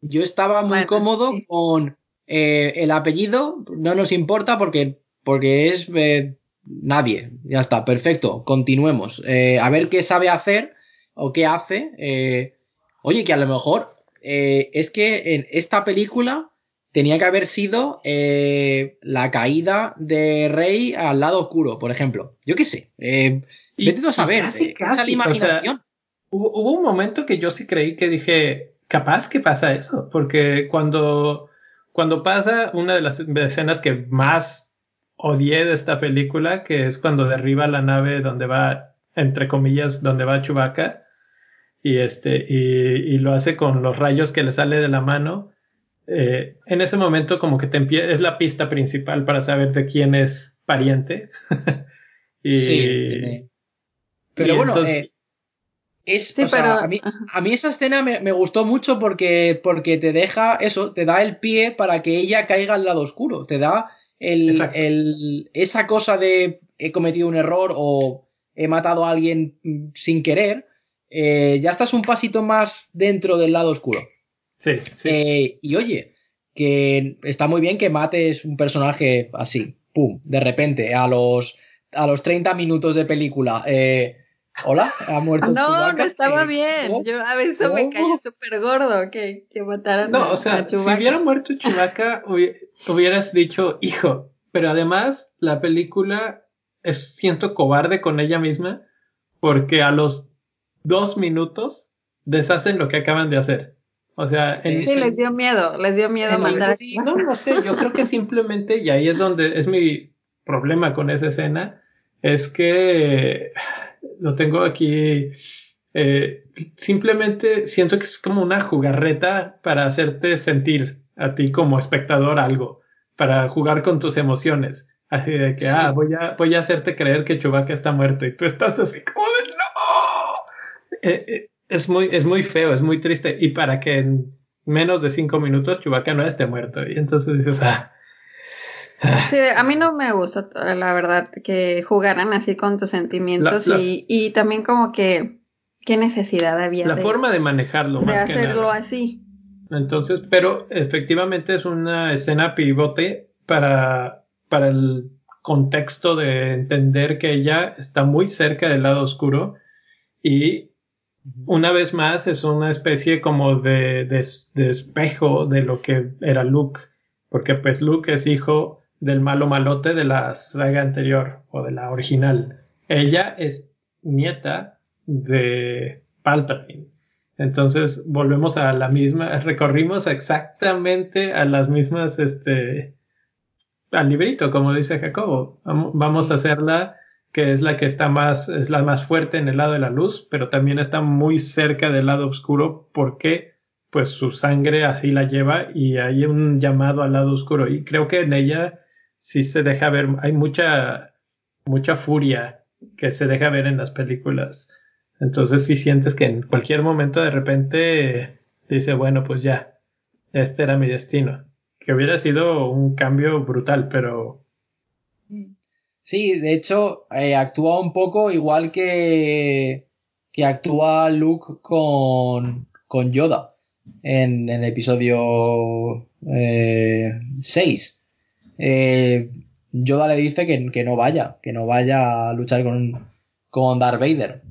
yo, estaba muy bueno, cómodo sí. con eh, el apellido no nos importa porque, porque es eh, nadie. Ya está, perfecto. Continuemos. Eh, a ver qué sabe hacer o qué hace. Eh, oye, que a lo mejor es que en esta película tenía que haber sido la caída de Rey al lado oscuro, por ejemplo. Yo qué sé. vete a saber. Casi, casi, la imaginación. O sea, hubo, hubo un momento que yo sí creí que dije, capaz que pasa eso, porque cuando cuando pasa una de las escenas que más odié de esta película, que es cuando derriba la nave donde va, entre comillas, donde va Chewbacca, y este, y, y lo hace con los rayos que le sale de la mano. Eh, en ese momento como que te es la pista principal para saber de quién es pariente. (laughs) y, sí, pero y bueno, entonces, eh, es, sí, o sea, a, mí, a, mí, esa escena me, me, gustó mucho porque, porque te deja eso, te da el pie para que ella caiga al lado oscuro, te da el, el, esa cosa de he cometido un error o he matado a alguien sin querer, eh, ya estás un pasito más dentro del lado oscuro. Sí, sí. Eh, y oye, que está muy bien que mates un personaje así, pum, de repente, a los, a los 30 minutos de película. Eh, Hola, ha muerto No, Chewbacca? no estaba bien. Yo a veces me cayó súper gordo que, que mataran no, a, o sea, a si hubiera muerto Chewbacca, hubieras dicho, hijo, pero además la película es, siento cobarde con ella misma porque a los dos minutos deshacen lo que acaban de hacer. O sea, en sí, les dio miedo, les dio miedo sí, No, no sé, yo creo que simplemente, y ahí es donde es mi problema con esa escena, es que lo tengo aquí. Eh, simplemente siento que es como una jugarreta para hacerte sentir a ti como espectador algo, para jugar con tus emociones. Así de que, sí. ah, voy a, voy a hacerte creer que Chewbacca está muerto y tú estás así como de no. Eh, eh, es, muy, es muy feo, es muy triste. Y para que en menos de cinco minutos Chewbacca no esté muerto. Y entonces dices, ah, Sí, a mí no me gusta, la verdad, que jugaran así con tus sentimientos la, la, y, y, también como que qué necesidad había. La de, forma de manejarlo, de más hacerlo que nada. así. Entonces, pero efectivamente es una escena pivote para, para el contexto de entender que ella está muy cerca del lado oscuro y una vez más es una especie como de, de, de espejo de lo que era Luke, porque pues Luke es hijo del malo malote de la saga anterior o de la original. Ella es nieta de Palpatine. Entonces volvemos a la misma, recorrimos exactamente a las mismas, este, al librito, como dice Jacobo. Vamos a hacerla que es la que está más, es la más fuerte en el lado de la luz, pero también está muy cerca del lado oscuro porque pues su sangre así la lleva y hay un llamado al lado oscuro y creo que en ella sí se deja ver, hay mucha, mucha furia que se deja ver en las películas. Entonces si sientes que en cualquier momento de repente dice, bueno, pues ya, este era mi destino. que hubiera sido un cambio brutal, pero... Sí, de hecho, eh, actúa un poco igual que, que actúa Luke con, con Yoda en, el episodio 6. Eh, Yoda le dice que, que, no vaya, que no vaya a luchar con, con Darth Vader.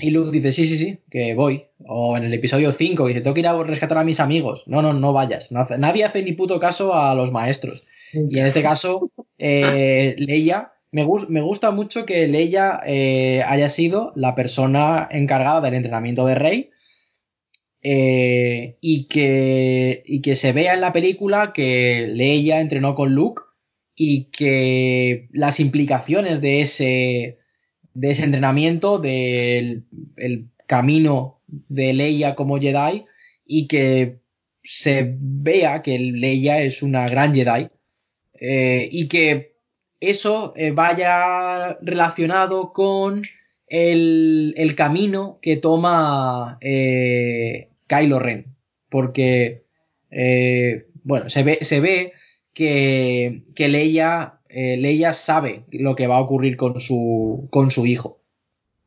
Y Luke dice, sí, sí, sí, que voy. O en el episodio 5 dice, tengo que ir a rescatar a mis amigos. No, no, no vayas. nadie hace ni puto caso a los maestros. Y en este caso, eh, (laughs) Leia, me, me, gusta mucho que Leia eh, haya sido la persona encargada del entrenamiento de Rey. Eh, y, que, y que se vea en la película que Leia entrenó con Luke y que las implicaciones de ese, de ese entrenamiento, del el camino de Leia como Jedi y que se vea que Leia es una gran Jedi eh, y que eso eh, vaya relacionado con el, el camino que toma eh, Kylo Ren. Porque, bueno, se ve, se ve que, que Leia, Leia sabe lo que va a ocurrir con su, con su hijo.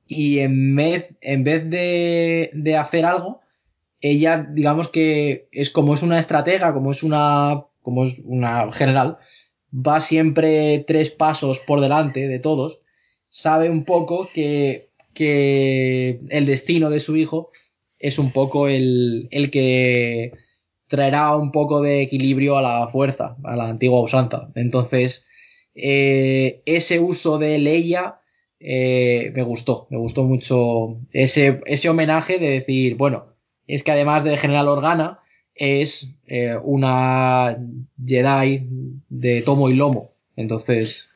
Y en vez, en vez de, de hacer algo, ella, digamos que es como es una estratega, como es una, como es una general, va siempre tres pasos por delante de todos, sabe un poco que, que el destino de su hijo es un poco el, el, que traerá un poco de equilibrio a la fuerza, a la antigua usanza. Entonces, eh, ese uso de Leia eh, me gustó, me gustó mucho ese, ese homenaje de decir, bueno, es que además de General Organa, es eh, una Jedi de tomo y lomo. Entonces,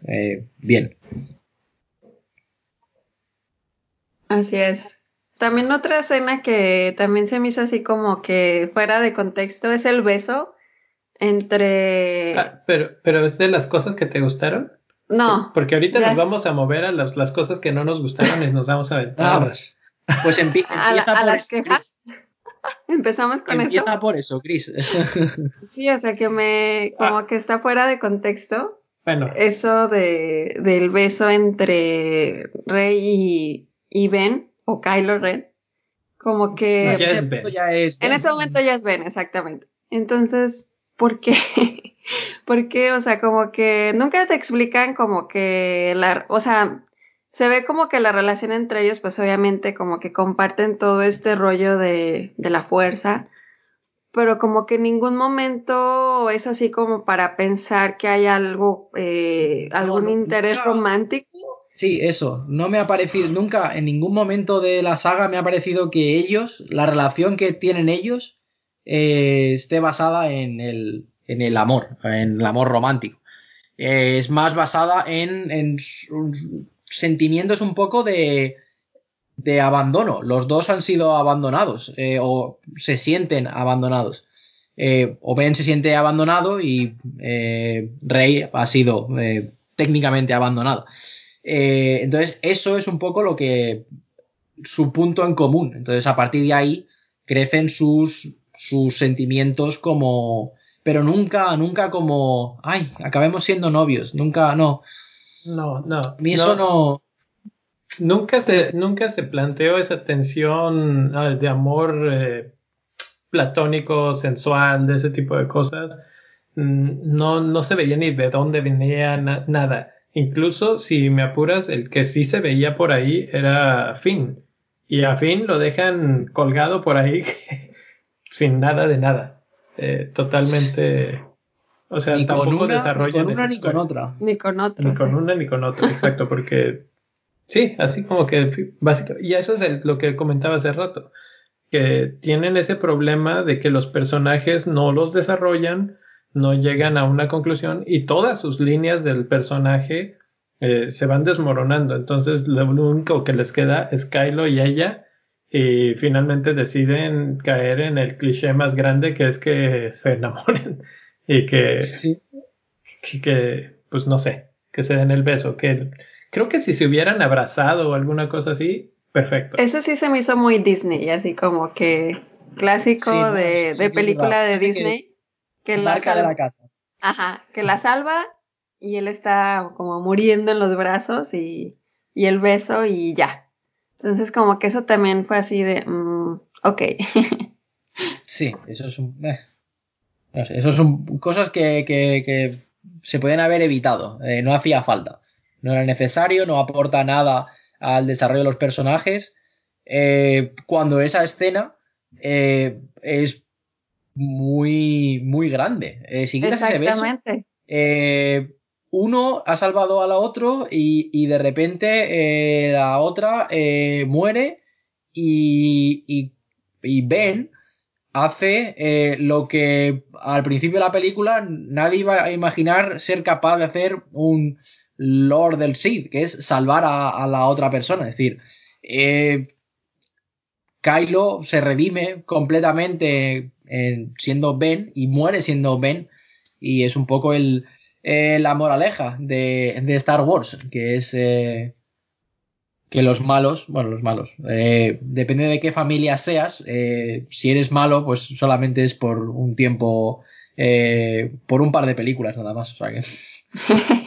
bien. Así es. También otra escena que también se me hizo así como que fuera de contexto es el beso entre... Ah, pero, pero es de las cosas que te gustaron. No. Porque ahorita nos vamos a mover a las, cosas que no nos gustaron y nos vamos a aventar. Ah, pues, pues (laughs) empieza, a, las quejas. (laughs) Empezamos con eso. Empieza por eso, Chris. (laughs) sí, o sea que me, como ah. que está fuera de contexto. Bueno. Eso de, del beso entre Rey y, Ben, o Kylo Ren. Como que. ya es ben. En ese momento ya es Ben, exactamente. Entonces, ¿por qué? (laughs) ¿Por qué? O sea, como que nunca te explican como que la, o sea, se ve como que la relación entre ellos, pues obviamente como que comparten todo este rollo de, de la fuerza, pero como que en ningún momento es así como para pensar que hay algo, eh, algún interés romántico. Sí, eso, no me ha parecido, nunca en ningún momento de la saga me ha parecido que ellos, la relación que tienen ellos, eh, esté basada en el, en el amor, en el amor romántico. Eh, es más basada en, en sentimientos un poco de, de abandono. Los dos han sido abandonados eh, o se sienten abandonados. Eh, o Ben se siente abandonado y eh, Rey ha sido técnicamente abandonado. Entonces, eso es un poco lo que. su punto en común. Entonces, a partir de ahí crecen sus, sus sentimientos como. Pero nunca, nunca como. Ay, acabemos siendo novios. Nunca, no. No, no. eso no. Nunca se, nunca se planteó esa tensión de amor eh, platónico, sensual, de ese tipo de cosas. Mm, no, no se veía ni de dónde venía nada. Incluso si me apuras, el que sí se veía por ahí era Finn. Y a Finn lo dejan colgado por ahí (laughs) sin nada de nada. Eh, totalmente o sea, ni tampoco con una, desarrollan. Ni con una ni con otra. Ni con otra. Ni con una ni con otra, exacto, porque sí, así como que básicamente. Y eso es lo que comentaba hace rato. Que tienen ese problema de que los personajes no los desarrollan, no llegan a una conclusión y todas sus líneas del personaje eh, se van desmoronando. Entonces, lo único que les queda es Kylo y ella. Y finalmente deciden caer en el cliché más grande que es que se enamoren (laughs) y que, que, pues no sé, que se den el beso, que creo que si se hubieran abrazado o alguna cosa así, perfecto. Eso sí se me hizo muy Disney, así como que clásico de, película de Disney. Que la, Marca de la casa. Ajá, que la salva y él está como muriendo en los brazos y, y el beso y ya. Entonces como que eso también fue así de, mm, ok. (laughs) Sí, eso es un... eh. No sé, eso son cosas que, que- que se pueden haber evitado. eh, no hacía falta. No era necesario, no aporta nada al desarrollo de los personajes. eh, cuando esa escena eh, es muy, muy grande. Eh, si quitas ese beso, Exactamente. eh, uno ha salvado a la otro y, y de repente eh, la otra eh, muere y, y- y Ben hace eh, lo que al principio de la película nadie iba a imaginar ser capaz de hacer un Lord del Sith, que es salvar a, a la otra persona. Es decir, Kylo se redime completamente en- siendo Ben y muere siendo Ben y es un poco el, eh, la moraleja de, de Star Wars, que es eh, que los malos, bueno, los malos, eh, depende de qué familia seas, si eres malo, pues solamente es por un tiempo, por un par de películas nada más. O sea que... (laughs)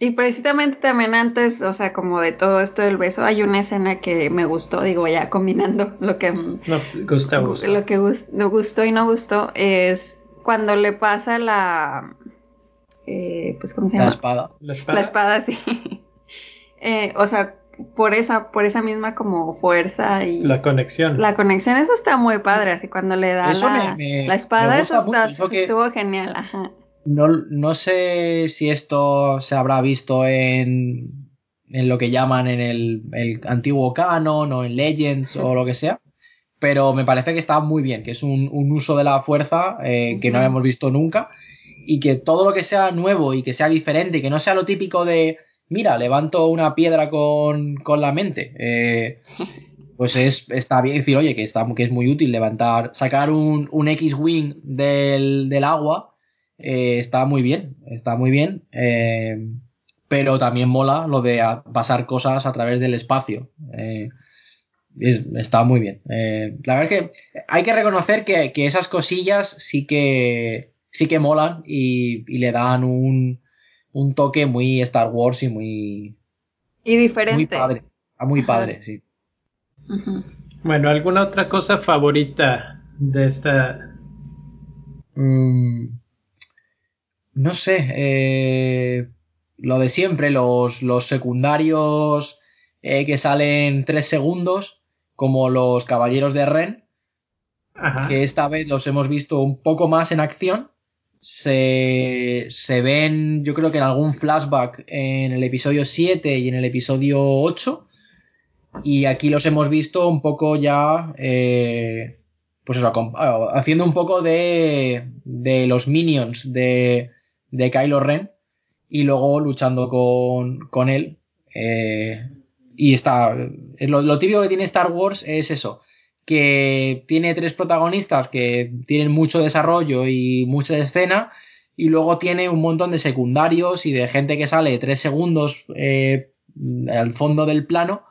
Y precisamente también antes, o sea, como de todo esto del beso, hay una escena que me gustó, digo, ya combinando (laughs) lo que No, gusta, gusta. lo que no gustó y no gustó es cuando le pasa la eh, pues cómo se La llama espada. La espada. la espada sí (laughs) Eh, o sea por esa por esa misma como fuerza y La conexión. la conexión eso está muy padre así cuando le da Eso la, me- me- la espada eso está- que- estuvo genial ajá No, no sé si esto se habrá visto en, en lo que llaman en el, el antiguo canon o en Legends o lo que sea, pero me parece que está muy bien, que es un, un uso de la fuerza eh, que no habíamos visto nunca y que todo lo que sea nuevo y que sea diferente, que no sea lo típico de, mira, levanto una piedra con, con la mente. eh, pues es, está bien decir, oye, que, está, que es muy útil levantar, sacar un, un X-Wing del, del agua, eh, está muy bien, está muy bien, eh, pero también mola lo de pasar cosas a través del espacio. eh, es- está muy bien. Eh, la verdad es que hay que reconocer que, que esas cosillas sí que, sí que molan y, y le dan un, un toque muy Star Wars y muy, y diferente muy padre. Ah, muy Ajá. padre, sí. Bueno, ¿alguna otra cosa favorita de esta? Mm, no sé, eh, lo de siempre, los, los secundarios eh, que salen tres segundos, como los caballeros de Ren, Ajá. que esta vez los hemos visto un poco más en acción. Se, se ven, yo creo que en algún flashback en el episodio 7 y en el episodio 8. Y aquí los hemos visto un poco ya, eh, pues eso, ah, haciendo un poco de, de los minions de, de Kylo Ren y luego luchando con, con él. eh, y está, lo, lo típico que tiene Star Wars es eso, que tiene tres protagonistas que tienen mucho desarrollo y mucha escena, y luego tiene un montón de secundarios y de gente que sale tres segundos eh, al fondo del plano,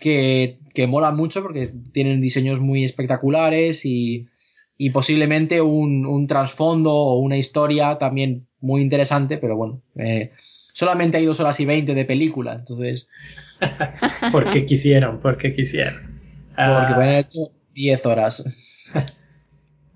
que, que mola mucho porque tienen diseños muy espectaculares y, y posiblemente un, un trasfondo o una historia también muy interesante, pero bueno, eh, solamente hay dos horas y veinte de película, entonces, (laughs) Porque quisieron, porque quisieron. Porque pueden haber hecho 10 horas. (laughs)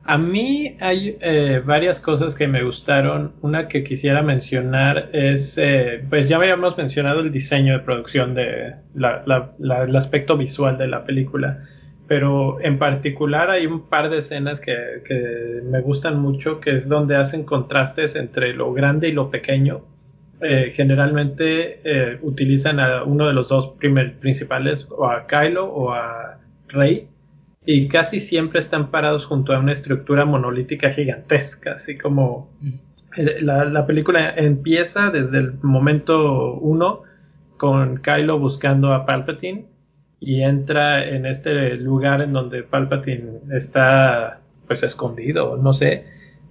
A mí hay eh, varias cosas que me gustaron. Una que quisiera mencionar es, eh, pues ya habíamos mencionado el diseño de producción de la- la- la- el aspecto visual de la película, pero en particular hay un par de escenas que, que me gustan mucho, que es donde hacen contrastes entre lo grande y lo pequeño. Eh, generalmente eh, utilizan a uno de los dos primer- principales, o a Kylo o a Rey, y casi siempre están parados junto a una estructura monolítica gigantesca, así como eh, la, la película empieza desde el momento uno con Kylo buscando a Palpatine y entra en este lugar en donde Palpatine está pues escondido, no sé,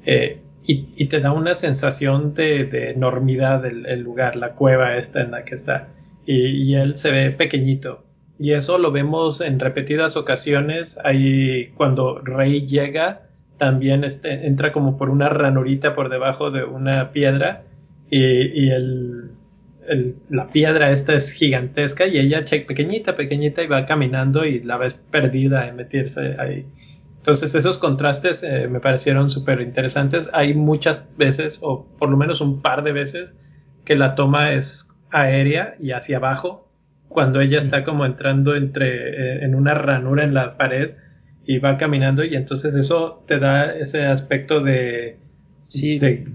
eh, y, y te da una sensación de, enormidad el, lugar, la cueva esta en la que está, y, y él se ve pequeñito. Y eso lo vemos en repetidas ocasiones. Ahí cuando Rey llega, también este, entra como por una ranurita por debajo de una piedra y, el, la piedra esta es gigantesca y ella pequeñita, pequeñita y va caminando y la ves perdida en meterse ahí. Entonces esos contrastes eh, me parecieron súper interesantes. Hay muchas veces, o por lo menos un par de veces, que la toma es aérea y hacia abajo, cuando ella está como entrando entre, eh, en una ranura en la pared y va caminando y entonces eso te da ese aspecto de, de,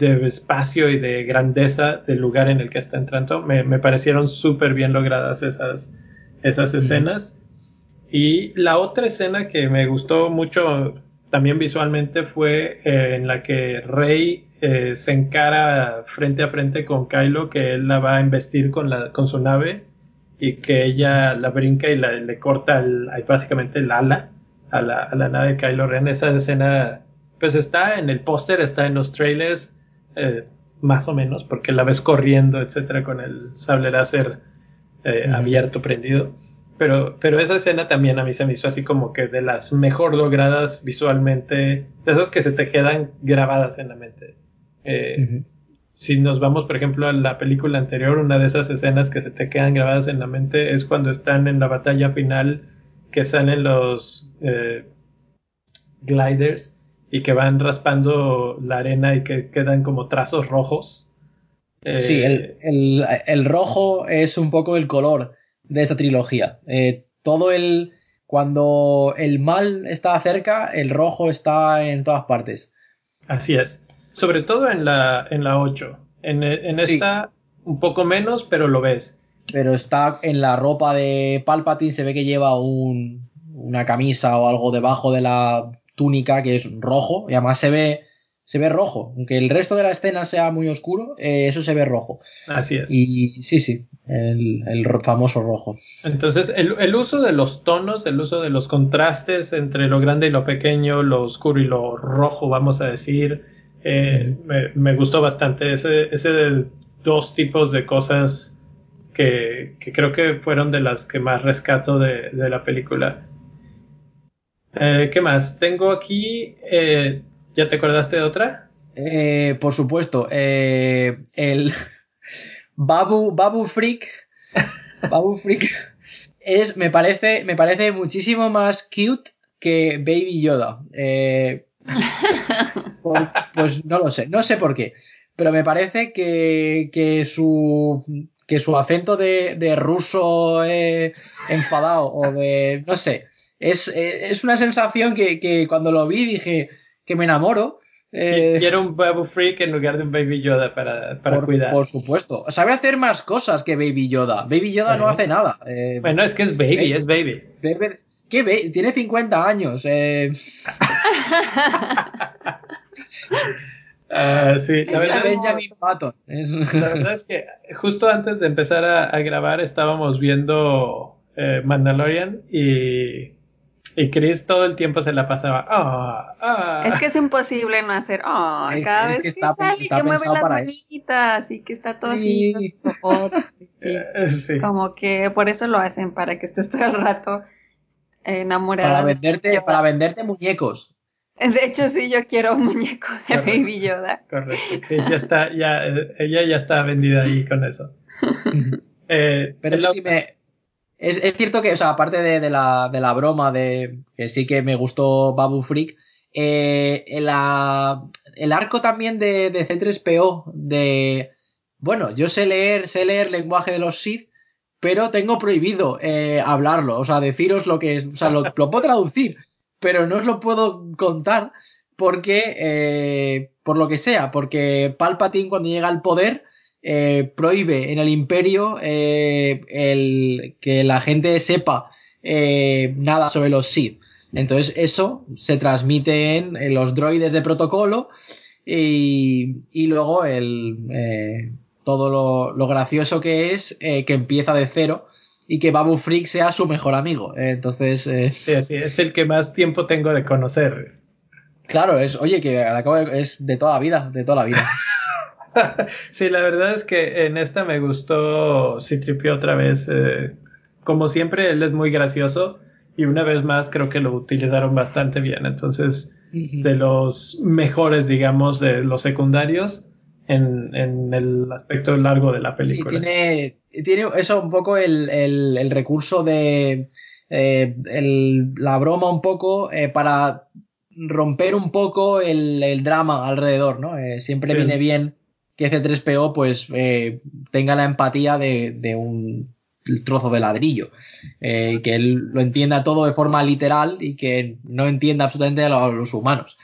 espacio y de grandeza del lugar en el que está entrando. Me, me parecieron súper bien logradas esas, esas escenas. Y la otra escena que me gustó mucho también visualmente fue eh, en la que Rey eh, se encara frente a frente con Kylo, que él la va a investir con, la, con su nave y que ella la brinca y le corta el, básicamente el ala a la, a la, nave de Kylo Ren. Esa escena, pues está en el póster, está en los trailers, eh, más o menos, porque la ves corriendo, etcétera, con el sable láser abierto, prendido. Pero, pero esa escena también a mí se me hizo así como que de las mejor logradas visualmente, de esas que se te quedan grabadas en la mente. Eh, si nos vamos, por ejemplo, a la película anterior, una de esas escenas que se te quedan grabadas en la mente es cuando están en la batalla final que salen los eh, gliders y que van raspando la arena y que quedan como trazos rojos. sí, el, el, el, rojo es un poco el color de esta trilogía. Eh, todo el. Cuando el mal está cerca, el rojo está en todas partes. Así es. Sobre todo en la, en la 8. En, en esta, un poco menos, pero lo ves. Pero está en la ropa de Palpatine, se ve que lleva un, una camisa o algo debajo de la túnica que es rojo. Y además se ve se ve rojo. Aunque el resto de la escena sea muy oscuro, eh, eso se ve rojo. Así es. Y sí, sí, el, famoso rojo. Entonces, el, uso de los tonos, el uso de los contrastes entre lo grande y lo pequeño, lo oscuro y lo rojo, vamos a decir, eh, me, gustó bastante. Ese, ese dos tipos de cosas que, creo que fueron de las que más rescato de, la película. Eh, ¿Qué más? Tengo aquí ¿Ya te acordaste de otra? Eh, por supuesto. Eh, el (laughs) Babu, Babu Freak. (laughs) Babu Freak. Es, me parece, me parece muchísimo más cute que Baby Yoda. Eh, pues no lo sé, no sé por qué. Pero me parece que, que su que su acento de, de ruso enfadado o de no sé es, es una sensación que, que, cuando lo vi dije que me enamoro. Eh, quiero un Babu Freak en lugar de un Baby Yoda para, para cuidar. Por supuesto. Sabe hacer más cosas que Baby Yoda. Baby Yoda no hace nada. Eh, bueno, es que es Baby, es Baby. ¿Qué Tiene 50 años. Eh. (laughs) Ah, sí, la verdad, la verdad, es que justo antes de empezar a, grabar estábamos viendo Mandalorian y y Chris todo el tiempo se la pasaba. Ah, ah". Es que es imposible no hacer. Oh, cada vez que, está, sale, que mueve las manitas y que está todo así. (laughs) Eh, Como que por eso lo hacen, para que estés todo el rato enamorado. Para venderte, para venderte muñecos. De hecho, sí, yo quiero un muñeco de Baby Yoda. Correcto. Chris ya está, ya, eh, ella ya está vendida ahí con eso. (laughs) Eh, Pero eso sí me, es, cierto que, o sea, aparte de, la, de, la, broma de que sí que me gustó Babu Freak, eh, el arco también de, de C3PO, de, bueno, yo sé leer, sé leer lenguaje de los Sith, pero tengo prohibido eh, hablarlo, o sea, deciros lo que es, o sea, lo, lo, puedo traducir, pero no os lo puedo contar porque, eh, por lo que sea, porque Palpatine cuando llega al poder, eh, prohíbe en el imperio eh, el, que la gente sepa eh, nada sobre los Sith. Entonces eso se transmite en, los droides de protocolo y, y luego el, todo lo, gracioso que es que empieza de cero y que Babu Freak sea su mejor amigo. Entonces... Sí, es el que más tiempo tengo de conocer. Claro, es, oye, que es de toda la vida, de toda la vida. (laughs) (laughs) sí, la verdad es que en esta me gustó Citripio otra vez. Eh, como siempre, él es muy gracioso y una vez más creo que lo utilizaron bastante bien. Entonces, de los mejores, digamos, de los secundarios en, en, el aspecto largo de la película. Sí, tiene, tiene eso un poco el, el, recurso de eh, el, la broma un poco eh, para romper un poco el, el drama alrededor, ¿no? Eh, siempre viene bien que C3PO pues eh, tenga la empatía de, de un trozo de ladrillo, eh, que él lo entienda todo de forma literal y que no entienda absolutamente a los, humanos.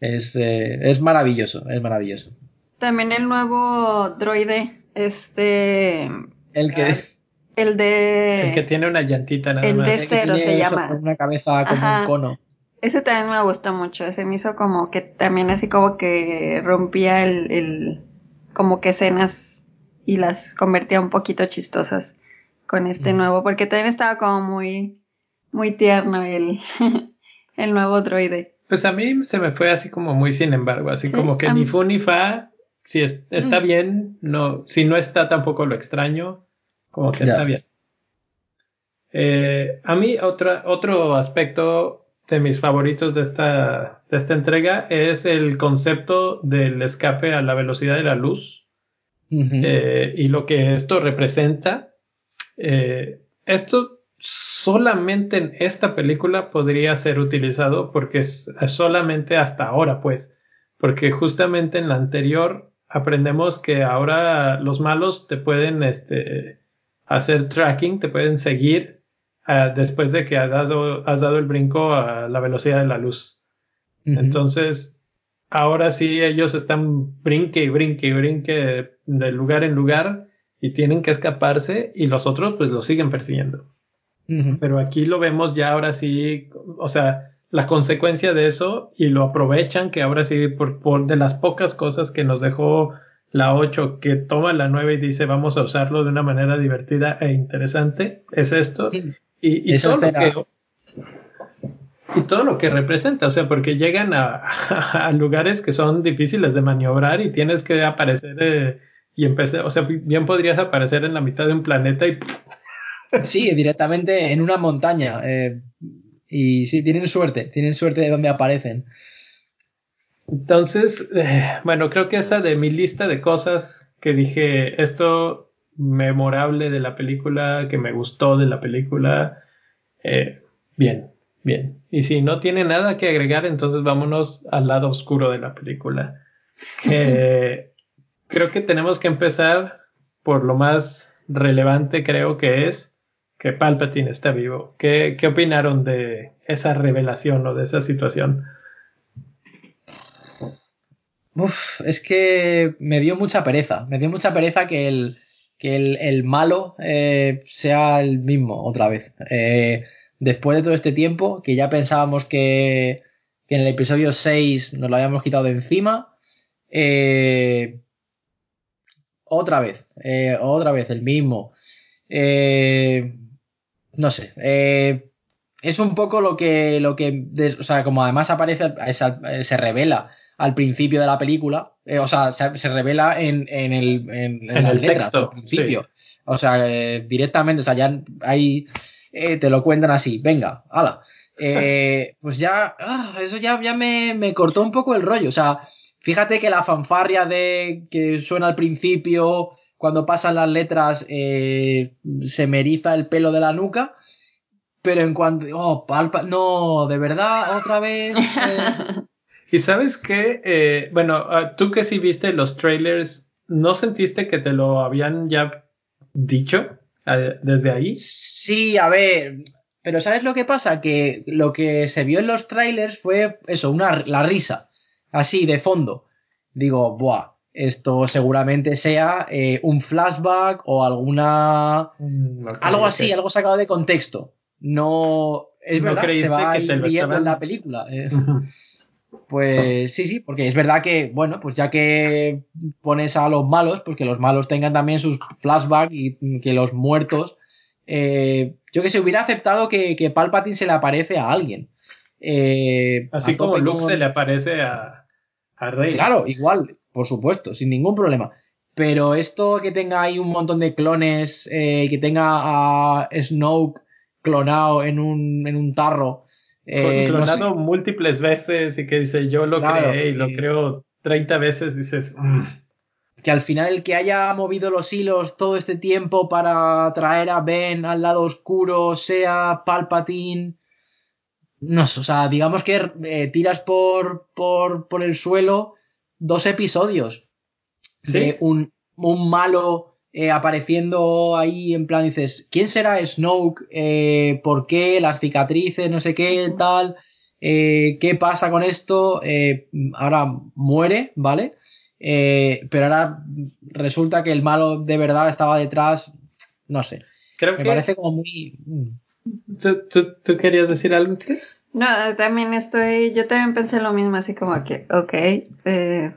Es, es maravilloso, es maravilloso. También el nuevo droide, este... El que... El de... El que tiene una llantita nada el más. El de cero se llama. Una cabeza como un cono. Ese también me gustó mucho. Ese me hizo como que también así como que rompía el, el como que escenas y las convertía un poquito chistosas con este nuevo, porque también estaba como muy, muy tierno el, (laughs) el nuevo droide. Pues a mí se me fue así como muy sin embargo, así como que ni fu ni fa si está mm. bien, no, si no está tampoco lo extraño, como que está bien. Eh, a mí otra, otro aspecto de mis favoritos de esta, de esta entrega es el concepto del escape a la velocidad de la luz eh, y lo que esto representa. Eh, esto solamente en esta película podría ser utilizado porque es solamente hasta ahora, pues, porque justamente en la anterior aprendemos que ahora los malos te pueden este, hacer tracking, te pueden seguir uh, después de que has dado, has dado el brinco a la velocidad de la luz. Entonces, ahora sí ellos están brinque y brinque y brinque de, lugar en lugar y tienen que escaparse y los otros pues lo siguen persiguiendo. Pero aquí lo vemos ya ahora sí, o sea, la consecuencia de eso y lo aprovechan, que ahora sí, por, por de las pocas cosas que nos dejó la 8, que toma la 9 y dice vamos a usarlo de una manera divertida e interesante, es esto. Y, y todo lo que, y todo lo que representa, o sea, porque llegan a, (laughs) a, lugares que son difíciles de maniobrar y tienes que aparecer eh, y empezar, o sea, bien podrías aparecer en la mitad de un planeta y... Sí, directamente en una montaña. Eh, y sí, tienen suerte, tienen suerte de donde aparecen. Entonces, eh, bueno, creo que esa de mi lista de cosas que dije, esto memorable de la película, que me gustó de la película, eh, bien, bien. Y si no tiene nada que agregar, entonces vámonos al lado oscuro de la película. creo que tenemos que empezar por lo más relevante, creo que es que Palpatine está vivo. ¿Qué, ¿Qué, opinaron de esa revelación o de esa situación? Uf, es que me dio mucha pereza. Me dio mucha pereza que el, que el, malo eh, sea el mismo otra vez. Eh, después de todo este tiempo, que ya pensábamos que, que en el episodio 6 nos lo habíamos quitado de encima. Eh, otra vez, otra vez el mismo. Eh, no sé, eh, es un poco lo que, lo que, o sea, como además aparece, se revela al principio de la película, eh, o sea, se, revela en, en, el, en, en, el texto, al principio. O sea, eh, directamente, o sea, ya ahí te lo cuentan así, venga, hala. (laughs) pues ya, ah, eso ya, ya me, me cortó un poco el rollo, o sea, fíjate que la fanfarria de que suena al principio, cuando pasan las letras eh, se me eriza el pelo de la nuca. Pero en cuanto. Oh, palpa. No, de verdad, otra vez. Eh. (laughs) y sabes qué? Eh, bueno, ah, tú que sí viste los trailers, ¿no sentiste que te lo habían ya dicho desde ahí? Sí, a ver. Pero ¿sabes lo que pasa? Que lo que se vio en los trailers fue eso, una, la risa. Así, de fondo. Digo, buah esto seguramente sea eh, un flashback o alguna mm, algo así, algo sacado de contexto. No es verdad que se va a ir viendo en la película. Eh. Pues sí, sí, porque es verdad que, bueno, pues ya que pones a los malos, pues que los malos tengan también sus flashbacks y que los muertos. Eh, yo que se hubiera aceptado que, que Palpatine se le aparece a alguien. Así como Luke se le aparece a, a Rey. Claro, igual por supuesto, sin ningún problema. Pero esto que tenga ahí un montón de clones, eh, que tenga a Snoke clonado en un, en un tarro. Eh, clonado múltiples veces y que dice yo lo creé y lo creo 30 veces, dices... Mm". Que al final el que haya movido los hilos todo este tiempo para traer a Ben al lado oscuro sea Palpatine. No o sea, digamos que eh, tiras por, por, por, el suelo dos episodios de un, un malo eh, apareciendo ahí en plan dices, ¿quién será Snoke? Eh, ¿Por qué? Las cicatrices, no sé qué, tal. Eh, ¿Qué pasa con esto? ahora muere, ¿vale? pero ahora resulta que el malo de verdad estaba detrás, no sé. Creo Me parece como muy... Mm. ¿Tú, querías decir algo, Chris? No, también estoy, yo también pensé lo mismo, así como que, ok, eh,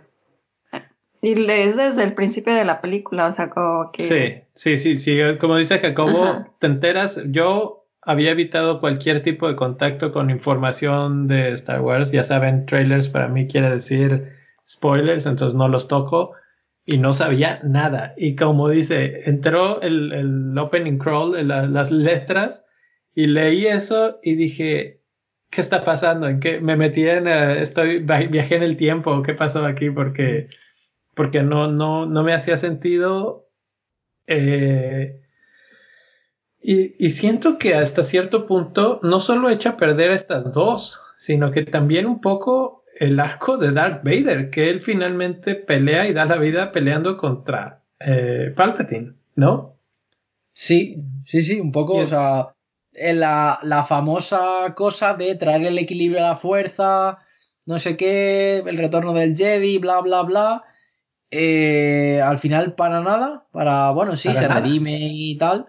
y lees desde el principio de la película, o sea, como que... Sí, sí, sí, sí. Como dice Jacobo, te enteras, yo había evitado cualquier tipo de contacto con información de Star Wars. Ya saben, trailers para mí quiere decir spoilers, entonces no los toco y no sabía nada. Y como dice, entró el, el opening crawl, las letras, y leí eso y dije, ¿qué está pasando? ¿En qué me metí en, eh, estoy, viajé en el tiempo? ¿Qué pasó aquí? Porque porque no, no, no me hacía sentido. Eh, y, siento que hasta cierto punto no solo echa a perder a estas dos, sino que también un poco el arco de Darth Vader, que él finalmente pelea y da la vida peleando contra eh, Palpatine, ¿no? Sí, sí, sí, un poco, o sea, la, la, famosa cosa de traer el equilibrio a la fuerza, no sé qué, el retorno del Jedi, bla, bla, bla. Eh, al final para nada, para, bueno, sí, se redime y tal,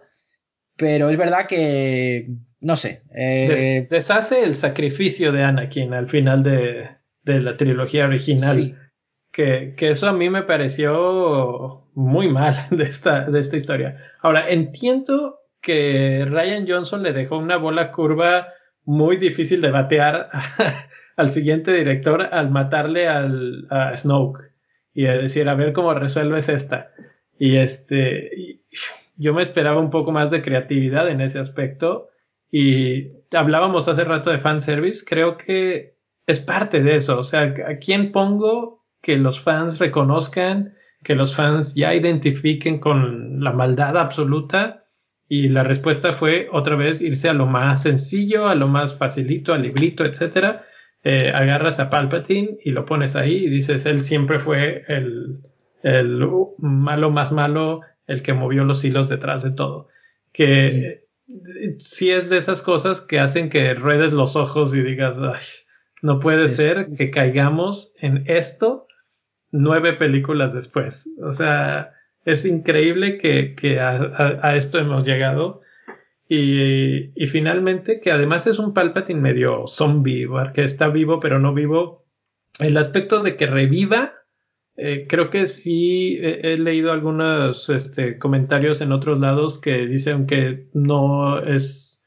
pero es verdad que, no sé. Eh, deshace el sacrificio de Anakin al final de, la trilogía original. Que, eso a mí me pareció muy mal (laughs) de esta, de esta historia. Ahora, entiendo que Ryan Johnson le dejó una bola curva muy difícil de batear (laughs) al siguiente director al matarle al, a Snoke y decir, a ver cómo resuelves esta. Y este, yo me esperaba un poco más de creatividad en ese aspecto. Y hablábamos hace rato de fanservice, creo que es parte de eso. O sea, ¿a quién pongo que los fans reconozcan, que los fans ya identifiquen con la maldad absoluta? Y la respuesta fue otra vez irse a lo más sencillo, a lo más facilito, al librito, etcétera eh, agarras a Palpatine y lo pones ahí y dices, él siempre fue el, el malo más malo, el que movió los hilos detrás de todo. Que sí. es de esas cosas que hacen que ruedes los ojos y digas, no puede ser que caigamos en esto nueve películas después. O sea, es increíble que, que a, esto hemos llegado y, finalmente, que además es un Palpatine medio zombie, que está vivo pero no vivo. El aspecto de que reviva, eh, creo que sí he, leído algunos este, comentarios en otros lados que dicen que no es,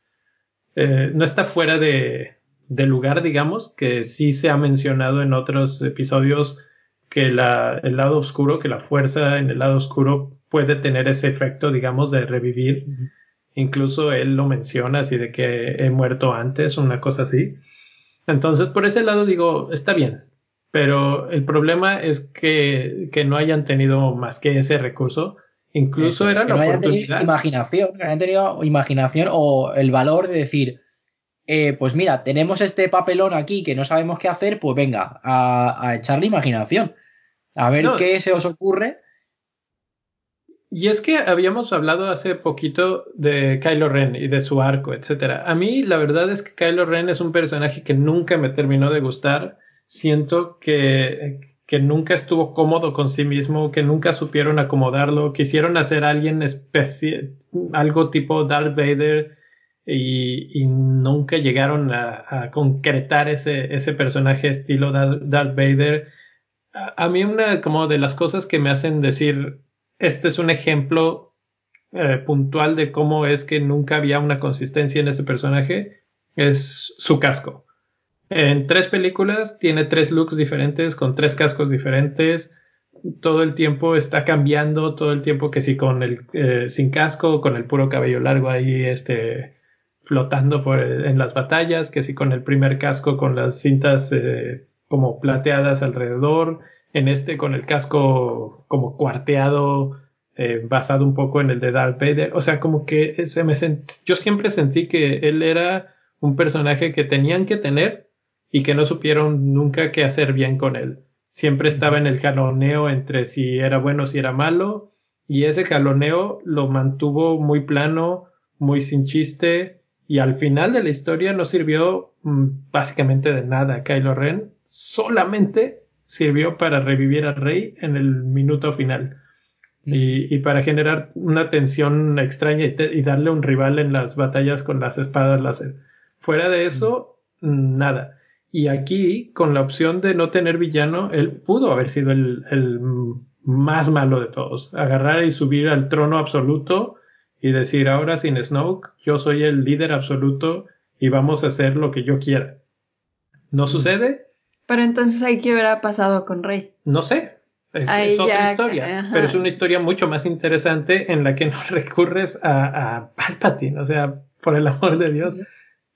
eh, no está fuera de, de, lugar, digamos, que sí se ha mencionado en otros episodios que la, el lado oscuro, que la fuerza en el lado oscuro puede tener ese efecto, digamos, de revivir. Incluso él lo menciona así de que he muerto antes, una cosa así. Entonces, por ese lado digo, está bien, pero el problema es que, que no hayan tenido más que ese recurso. Incluso era la no oportunidad. imaginación, no hayan tenido imaginación o el valor de decir, eh, pues mira, tenemos este papelón aquí que no sabemos qué hacer, pues venga, a, a echarle imaginación. A ver qué se os ocurre y es que habíamos hablado hace poquito de Kylo Ren y de su arco, etcétera. A mí la verdad es que Kylo Ren es un personaje que nunca me terminó de gustar. Siento que, que nunca estuvo cómodo con sí mismo, que nunca supieron acomodarlo, quisieron hacer a alguien especie, algo tipo Darth Vader y, nunca llegaron a, concretar ese, ese personaje estilo Darth Vader. A, a mí una como de las cosas que me hacen decir este es un ejemplo eh, puntual de cómo es que nunca había una consistencia en este personaje. Es su casco. En tres películas tiene tres looks diferentes con tres cascos diferentes. Todo el tiempo está cambiando, todo el tiempo que si con el eh, sin casco, con el puro cabello largo ahí, este flotando por en las batallas, que si con el primer casco con las cintas eh, como plateadas alrededor, en este con el casco como cuarteado, eh, basado un poco en el de Darth Vader. O sea, como que se me yo siempre sentí que él era un personaje que tenían que tener y que no supieron nunca qué hacer bien con él. Siempre estaba en el jaloneo entre si era bueno si era malo, y ese jaloneo lo mantuvo muy plano, muy sin chiste, y al final de la historia no sirvió mm, básicamente de nada. Kylo Ren solamente sirvió para revivir al rey en el minuto final. Y, para generar una tensión extraña y, darle un rival en las batallas con las espadas láser. Fuera de eso, nada. Y aquí, con la opción de no tener villano, él pudo haber sido el, más malo de todos. Agarrar y subir al trono absoluto y decir, ahora sin Snoke, yo soy el líder absoluto y vamos a hacer lo que yo quiera. ¿No mm. sucede? Pero entonces ahí qué hubiera pasado con Rey. No sé. Es, otra historia. Pero es una historia mucho más interesante en la que no (laughs) recurres a, Palpatine. O sea, por el amor de Dios.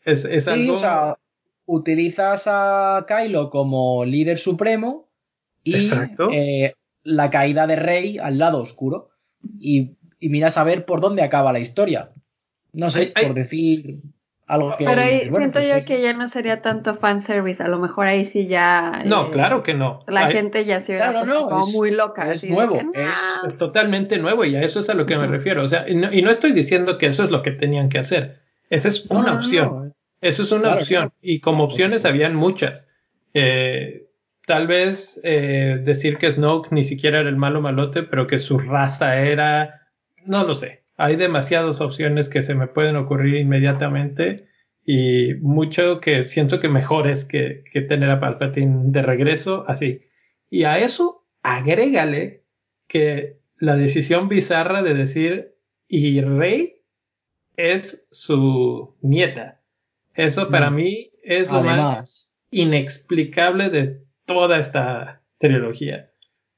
Es, es algo utilizas a Kylo como líder supremo y eh, la caída de Rey al lado oscuro. Y, miras a ver por dónde acaba la historia. No sé, por decir algo que. Pero ahí siento pues yo que ya no sería tanto fanservice. A lo mejor ahí sí ya. No, eh, claro que no. La gente ya se hubiera como muy loca. Es nuevo. es, totalmente nuevo y a eso es a lo que me refiero. O sea, y no, estoy diciendo que eso es lo que tenían que hacer. Esa es una opción. Eso es una opción. Y como opciones habían muchas. Eh, tal vez eh, decir que Snoke ni siquiera era el malo malote, pero que su raza era. No lo sé. Hay demasiadas opciones que se me pueden ocurrir inmediatamente. Y mucho que siento que mejor es que, que tener a Palpatine de regreso así. Y a eso agrégale que la decisión bizarra de decir y Rey es su nieta. Eso para mm. mí es lo más inexplicable de toda esta trilogía.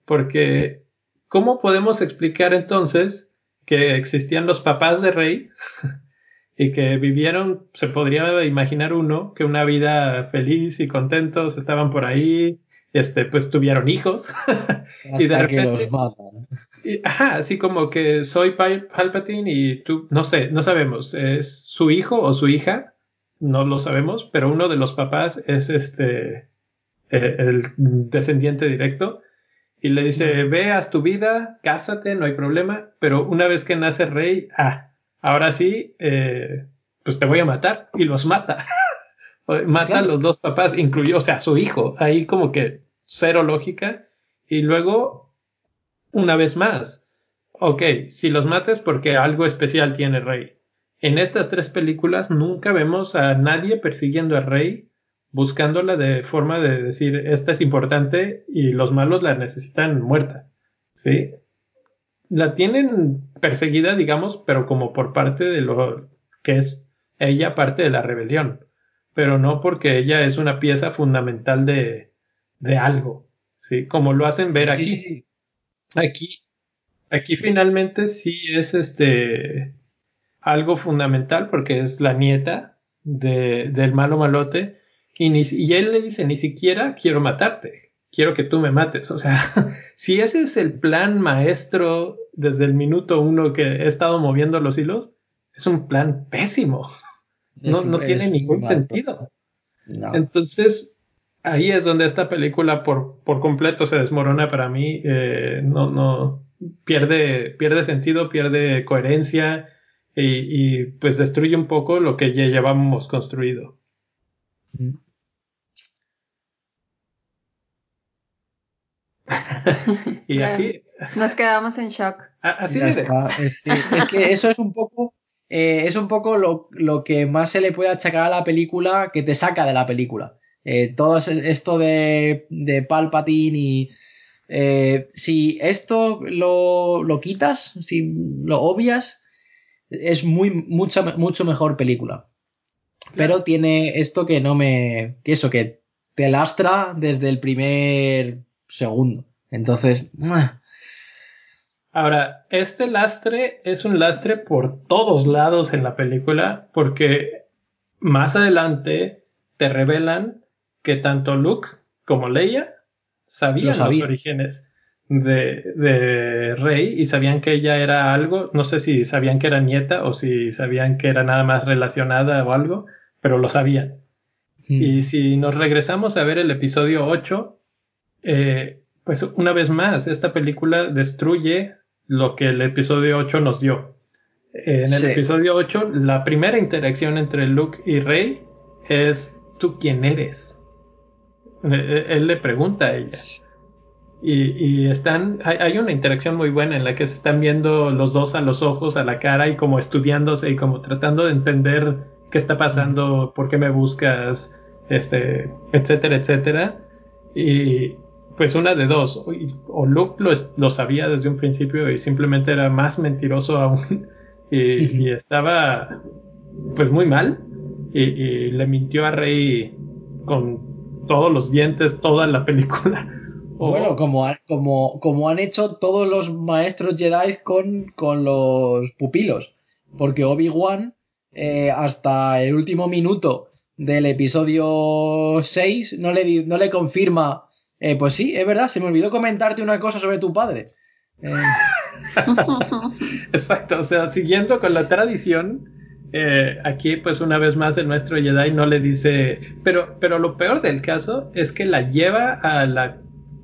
Porque, ¿cómo podemos explicar entonces que existían los papás de Rey (laughs) y que vivieron, se podría imaginar uno, que una vida feliz y contentos, estaban por ahí, este, pues tuvieron hijos (laughs) y de repente, que los ajá, así como que soy Palpatine y tú, no sé, no sabemos, es su hijo o su hija no lo sabemos, pero uno de los papás es este eh, el descendiente directo y le dice, veas tu vida, cásate, no hay problema, pero una vez que nace rey, ah, ahora sí, eh, pues te voy a matar y los mata. (laughs) mata a los dos papás, incluyó, o sea, su hijo, ahí como que cero lógica. Y luego, una vez más, ok, si los mates porque algo especial tiene rey en estas tres películas nunca vemos a nadie persiguiendo a Rey, buscándola de forma de decir, esta es importante y los malos la necesitan muerta. ¿Sí? La tienen perseguida, digamos, pero como por parte de lo que es ella parte de la rebelión, pero no porque ella es una pieza fundamental de, de algo, ¿sí? Como lo hacen ver aquí. Aquí, aquí finalmente sí es este, algo fundamental porque es la nieta de, del malo malote y, y él le dice, ni siquiera quiero matarte, quiero que tú me mates. O sea, (laughs) si ese es el plan maestro desde el minuto uno que he estado moviendo los hilos, es un plan pésimo. No, no tiene ningún sentido. Entonces, ahí es donde esta película por, por completo se desmorona para mí. Eh, no, no, pierde, pierde sentido, pierde coherencia y, pues destruye un poco lo que ya llevamos construido. (laughs) y así. Nos quedamos en shock. Así es. es, que eso es un poco. Eh, es un poco lo, que más se le puede achacar a la película que te saca de la película. Eh, todo esto de, de Palpatine y. Eh, si esto lo, lo, quitas, si lo obvias, es muy, mucho, mucho mejor película. Pero tiene esto que no me. que eso, que te lastra desde el primer segundo. Entonces. Ahora, este lastre es un lastre por todos lados en la película, porque más adelante te revelan que tanto Luke como Leia sabían los orígenes de, de, Rey y sabían que ella era algo, no sé si sabían que era nieta o si sabían que era nada más relacionada o algo, pero lo sabían. Hmm. Y si nos regresamos a ver el episodio 8, eh, pues una vez más, esta película destruye lo que el episodio 8 nos dio. En el episodio 8, la primera interacción entre Luke y Rey es ¿tú quién eres? Eh, eh, él le pregunta a ella. Y, están, hay, una interacción muy buena en la que se están viendo los dos a los ojos, a la cara y como estudiándose y como tratando de entender qué está pasando, por qué me buscas, este, etcétera, etcétera. Y pues una de dos, o Luke lo, lo sabía desde un principio y simplemente era más mentiroso aún (laughs) y, estaba pues muy mal y, le mintió a Rey con todos los dientes toda la película. (laughs) Bueno, como, como, como han hecho todos los maestros Jedi con, con los pupilos. Porque Obi-Wan, eh, hasta el último minuto del episodio 6, no le, no le confirma. Eh, pues sí, es verdad, se me olvidó comentarte una cosa sobre tu padre. Eh, (laughs) Exacto, o sea, siguiendo con la tradición, eh, aquí pues una vez más el maestro Jedi no le dice, pero, pero lo peor del caso es que la lleva a la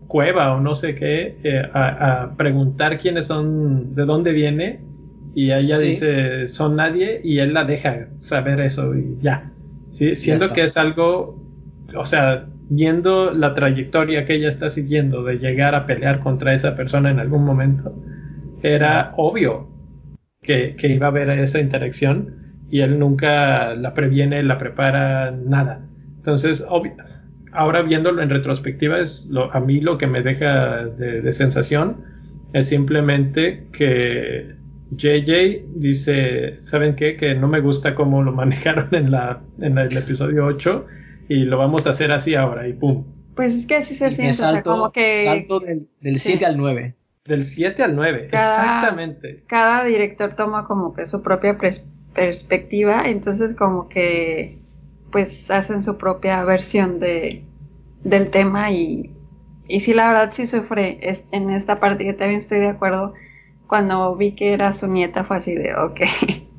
cueva o no sé qué, eh, a, preguntar quiénes son, de dónde viene, y ella dice, son nadie, y él la deja saber eso y ya. ¿sí? Siento que es algo, o sea, viendo la trayectoria que ella está siguiendo de llegar a pelear contra esa persona en algún momento, era obvio que, iba a haber esa interacción y él nunca la previene, la prepara, nada. Entonces, ahora viéndolo en retrospectiva, es a mí lo que me deja de, sensación es simplemente que JJ dice, ¿saben qué? Que no me gusta cómo lo (laughs) manejaron en, la, en el episodio 8 y lo vamos a hacer así ahora y pum. Pues es que así se siente, como que... Salto del, del 7 al 9. Del 7 al 9, exactamente. Cada director toma como que su propia perspectiva, entonces como que pues hacen su propia versión de, del tema y, y sí, la verdad sí sufre es, en esta parte, yo también estoy de acuerdo, cuando vi que era su nieta fue así de, ok,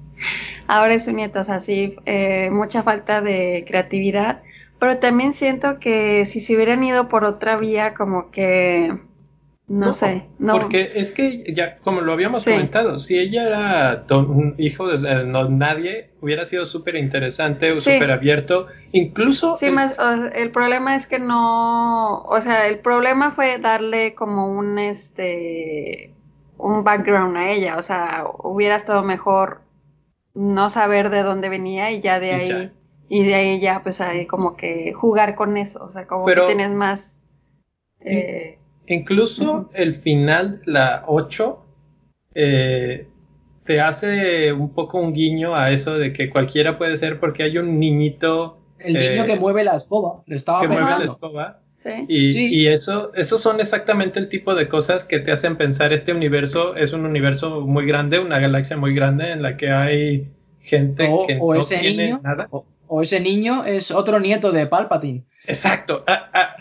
(laughs) ahora es su nieta, o sea, sí, eh, mucha falta de creatividad, pero también siento que si se hubieran ido por otra vía, como que no, sé, no. Porque es que ya, como lo habíamos comentado, si ella era un hijo de no, nadie, hubiera sido súper interesante o súper abierto. Incluso. Sí, el... más, el problema es que no. O sea, el problema fue darle como un este. un background a ella. O sea, hubiera estado mejor no saber de dónde venía y ya de ahí. Y de ahí ya, pues ahí como que jugar con eso. O sea, como que tienes más. Eh, Incluso el final de la 8 eh, te hace un poco un guiño a eso de que cualquiera puede ser porque hay un niñito. El niño que eh, mueve la escoba, le estaba Que mueve la escoba. Y, y, eso, esos son exactamente el tipo de cosas que te hacen pensar este universo es un universo muy grande, una galaxia muy grande en la que hay gente que no ese tiene niño, nada. O, ese niño es otro nieto de Palpatine. Exacto,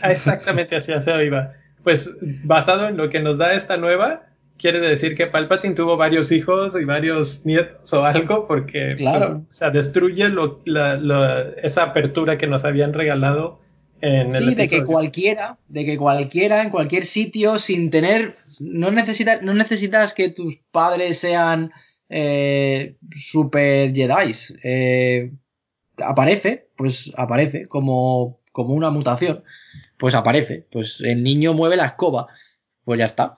exactamente así se iba pues basado en lo que nos da esta nueva, quiere decir que Palpatine tuvo varios hijos y varios nietos o algo, porque claro. o sea, destruye lo, esa apertura que nos habían regalado en el Sí, de que cualquiera, de que cualquiera en cualquier sitio, sin tener, no, necesita, no necesitas que tus padres sean eh, super Jedi. Eh, aparece, pues aparece como, como una mutación pues aparece. Pues el niño mueve la escoba. Pues ya está.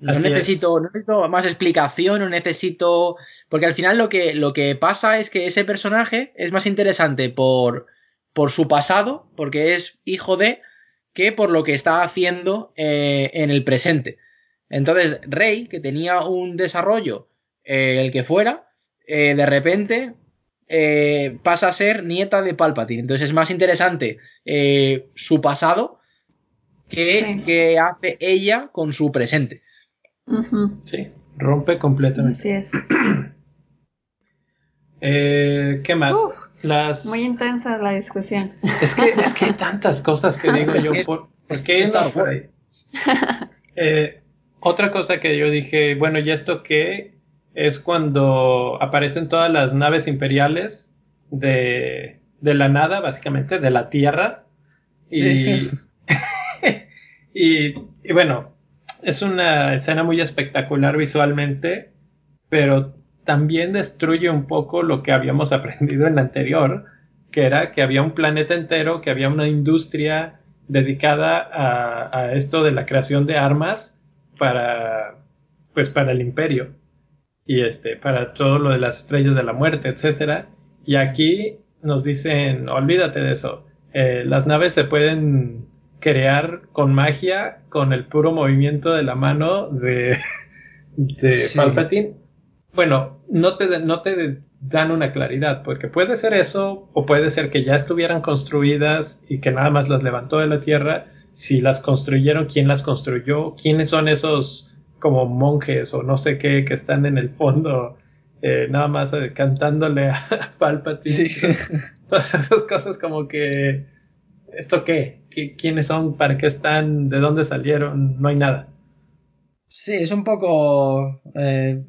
No necesito, necesito, más explicación, no necesito. Porque al final lo que, lo que pasa es que ese personaje es más interesante por, por su pasado, porque es hijo de, que por lo que está haciendo eh, en el presente. Entonces, Rey, que tenía un desarrollo, eh, el que fuera, eh, de repente eh, pasa a ser nieta de Palpatine. Entonces es más interesante eh, su pasado que, hace ella con su presente. Sí, rompe completamente. Así es. (clears throat) Eh, ¿Qué más? Las... Muy intensa la discusión. Es que, es que hay (laughs) tantas cosas que digo yo. Es- Por, ¿por es que Star no por ahí? Eh, otra cosa que yo dije, bueno, ¿y esto qué? Es cuando aparecen todas las naves imperiales de, de la nada, básicamente, de la Tierra. Y, Sí. (laughs) y, y bueno, es una escena muy espectacular visualmente, pero también destruye un poco lo que habíamos (laughs) aprendido en la anterior, que era que había un planeta entero, que había una industria dedicada a, a esto de la creación de armas para, pues para el imperio y este, para todo lo de las estrellas de la muerte, etcétera. Y aquí nos dicen, olvídate de eso. Eh, las naves se pueden crear con magia, con el puro movimiento de la mano de, (laughs) de Sí. Palpatine. Bueno, no te, no te dan una claridad, porque puede ser eso, o puede ser que ya estuvieran construidas y que nada más las levantó de la tierra. Si las construyeron, quién las construyó, quiénes son esos como monjes o no sé qué que están en el fondo, eh, nada más eh, cantándole a (laughs) Palpatine. Sí. (laughs) Todas esas cosas como que, ¿esto qué? ¿Qui- ¿Quiénes son? ¿Para qué están? ¿De dónde salieron? No hay nada. Sí, es un poco. eh,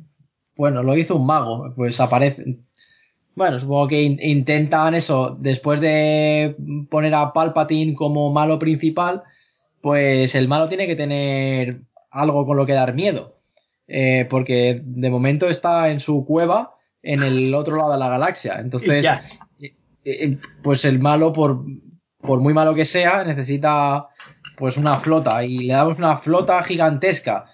bueno, lo hizo un mago, pues aparecen. Bueno, supongo que in- intentan eso, después de poner a Palpatine como malo principal, pues el malo tiene que tener algo con lo que dar miedo. Eh, porque de momento está en su cueva en el otro lado de la galaxia. Entonces, ya. eh, pues el malo, por, por muy malo que sea, necesita pues una flota. Y le damos una flota gigantesca.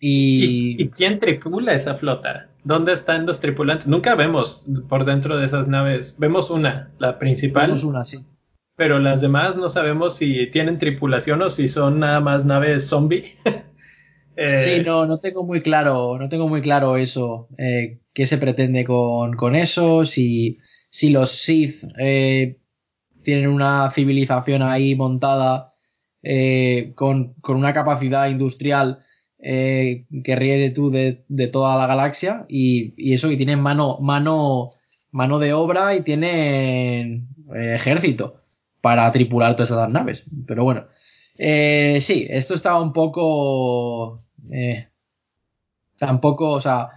¿Y, Y, y quién tripula esa flota? ¿Dónde están los tripulantes? Nunca vemos por dentro de esas naves. Vemos una, la principal, tenemos una, sí. pero las demás no sabemos si tienen tripulación o si son nada más naves zombie. (laughs) Eh, Sí, no, no tengo muy claro, no tengo muy claro eso, eh, qué se pretende con, con eso, si, si los Sith eh, tienen una civilización ahí montada eh, con, con una capacidad industrial eh, que ríe tú de, de toda la galaxia y, y eso que tienen mano, mano, mano de obra y tienen eh, ejército para tripular todas esas naves. Pero bueno, eh, sí, esto estaba un poco. eh, tampoco, o sea,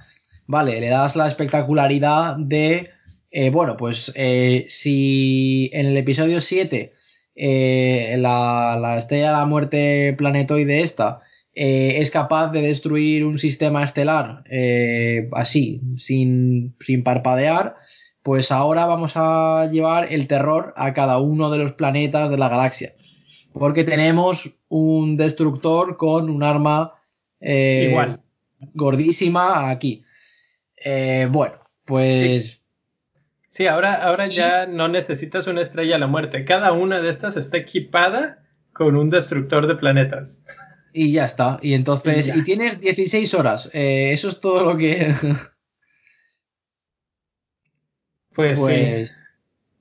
vale, le das la espectacularidad de. eh, bueno, pues eh, si en el episodio 7 eh, la, la estrella de la muerte planetoide esta es capaz de destruir un sistema estelar así, sin, sin parpadear, pues ahora vamos a llevar el terror a cada uno de los planetas de la galaxia. Porque tenemos un destructor con un arma eh, Igual. gordísima aquí. Eh, bueno, pues Sí, ahora, ahora ya no necesitas una estrella a la muerte. Cada una de estas está equipada con un destructor de planetas. y ya está. Y entonces, Y tienes 16 horas. Eh, eso es todo lo que. (laughs) Pues, sí. pues.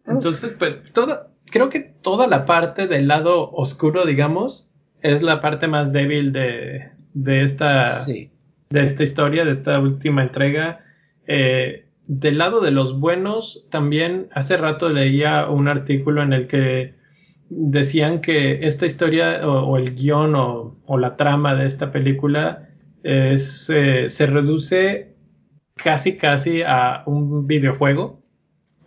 Entonces, pues, toda, creo que toda la parte del lado oscuro, digamos, es la parte más débil de, de esta, Sí. de esta historia, de esta última entrega. Eh, del lado de los buenos, también hace rato leía un artículo en el que decían que esta historia o, o el guion o, o la trama de esta película es, eh, se reduce casi casi a un videojuego,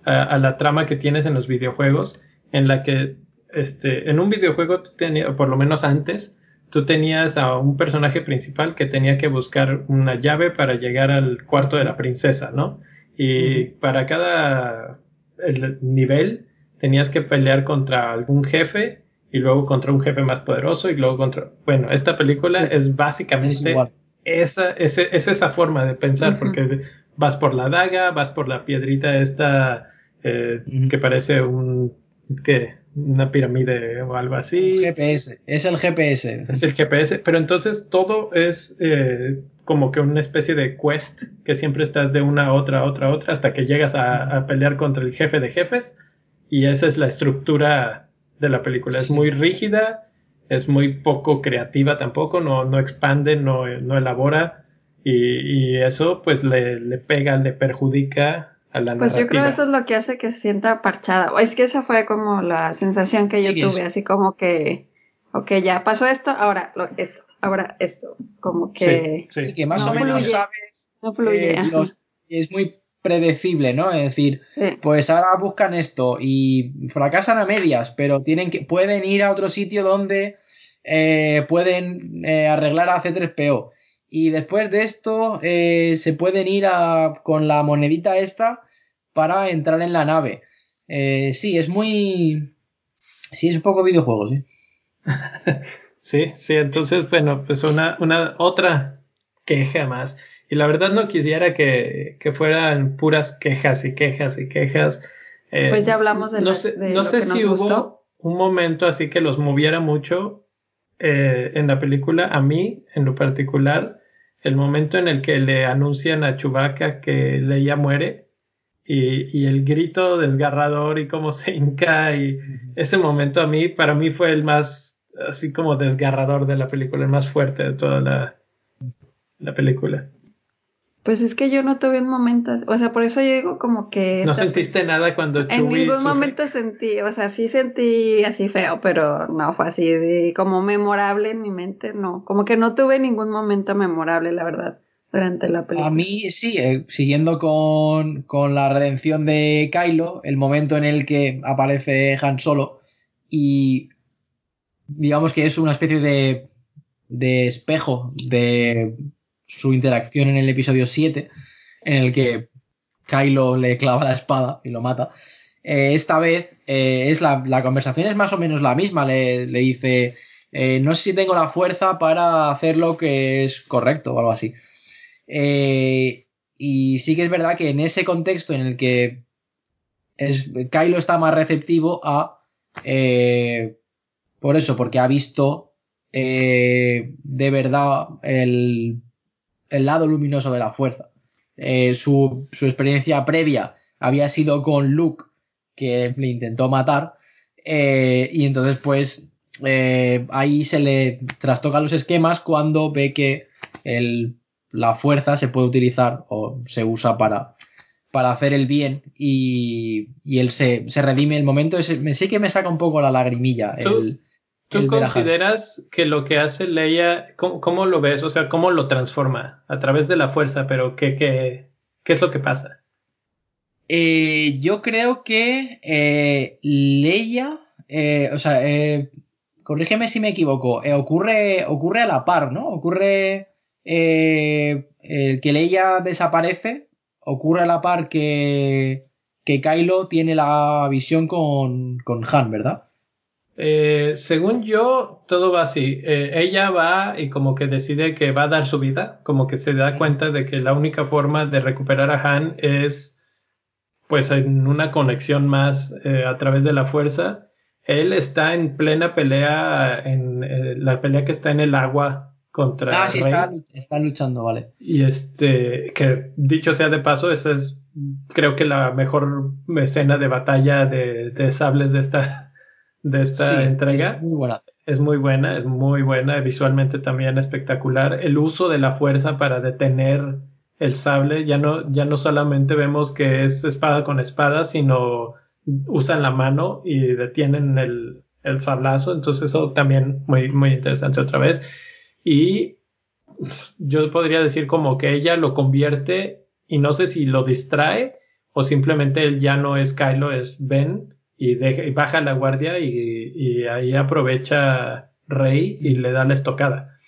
a, a la trama que tienes en los videojuegos, en la que este, en un videojuego tú tenías, por lo menos antes, tú tenías a un personaje principal que tenía que buscar una llave para llegar al cuarto de la princesa, ¿no? Y para cada el nivel tenías que pelear contra algún jefe y luego contra un jefe más poderoso y luego contra... Bueno, esta película Sí. es Es básicamente esa, ese- es esa forma de pensar, porque vas por la daga, vas por la piedrita esta eh, que parece un... ¿qué? Una pirámide o algo así. GPS. Es el GPS. Es el GPS, pero entonces todo es eh, como que una especie de quest que siempre estás de una a otra, a otra, a otra, hasta que llegas a, a pelear contra el jefe de jefes. Y esa es la estructura de la película. Es muy rígida, es muy poco creativa tampoco, no, no expande, no, no elabora. Y, y eso pues le, le pega, le perjudica a la Pues yo creo narrativa. eso es lo que hace que se sienta parchada. Es que esa fue como la sensación que yo Sí, tuve, es- así como que, ok, ya pasó esto, ahora lo- esto, ahora esto, como que Sí, Y que más No o menos fluye. sabes. no fluye. eh, los- es muy predecible, ¿no? Es decir, Sí. pues ahora buscan esto y fracasan a medias, pero tienen que, pueden ir a otro sitio donde eh, pueden eh, arreglar a C3PO. Y después de esto eh, se pueden ir a, con la monedita esta para entrar en la nave. Eh, sí, es muy... Sí, es un poco videojuego, sí. (laughs) Sí, sí, entonces, bueno, pues una, una otra queja más. Y la verdad no quisiera que, que fueran puras quejas y quejas y quejas. Eh, Pues ya hablamos de no la- sé, de no lo sé que si nos hubo un momento así que los moviera mucho eh, en la película. A mí, en lo particular, el momento en el que le anuncian a Chewbacca que Leia muere y, y el grito desgarrador y cómo se hinca y ese momento a mí, para mí fue el más así como desgarrador de la película, el más fuerte de toda la, la película. Pues es que yo no tuve un momento, o sea, por eso yo digo como que ¿No esta- sentiste nada cuando en ningún sufre? momento sentí, o sea, sí sentí así feo, pero no fue así de como memorable en mi mente, no, como que no tuve ningún momento memorable, la verdad, durante la película. A mí sí, eh, siguiendo con, con la redención de Kylo, el momento en el que aparece Han Solo y digamos que es una especie de, de espejo de su interacción en el episodio 7, en el que Kylo le clava la espada y lo mata. Eh, esta vez eh, es la, la conversación es más o menos la misma. Le, le dice, eh, no sé si tengo la fuerza para hacer lo que es correcto o algo así. Eh, y sí que es verdad que en ese contexto en el que es, Kylo está más receptivo a... eh, por eso, porque ha visto eh, de verdad el, el lado luminoso de la fuerza. Eh, su, su experiencia previa había sido con Luke, que le intentó matar, y entonces pues ahí se le trastocan los esquemas cuando ve que el, la fuerza se puede utilizar o se usa para, para hacer el bien y, y él se, se redime el momento. Me, sí que me saca un poco la lagrimilla. ¿Tú- el, ¿Tú el consideras que lo que hace Leia, ¿cómo, cómo lo ves? O sea, ¿cómo lo transforma? A través de la fuerza, pero ¿qué, qué, qué es lo que pasa? Eh, yo creo que eh, Leia, eh, o sea, corrígeme si me equivoco, ocurre, ocurre a la par, ¿no? Ocurre eh, el que Leia desaparece, ocurre a la par que, que Kylo tiene la visión con, con Han, ¿verdad? Eh, según yo, todo va así. Eh, ella va y como que decide que va a dar su vida, como que se da cuenta de que la única forma de recuperar a Han es pues en una conexión más eh, a través de la fuerza. Él está en plena pelea, en la pelea que está en el agua contra Ah, sí, Rey. está, está luchando, vale. Y este, que dicho sea de paso, esa es creo que la mejor escena de batalla de, de sables de esta, de esta Sí, entrega. es muy buena. Es muy buena, es muy buena, visualmente también espectacular. El uso de la fuerza para detener el sable, ya no, ya no solamente vemos que es espada con espada, sino usan la mano y detienen el, el sablazo. Entonces eso también muy, muy interesante otra vez. Y yo podría decir como que ella lo convierte y no sé si lo distrae o simplemente él ya no es Kylo, es Ben y, baja la guardia y, y, ahí aprovecha Rey y le da la estocada.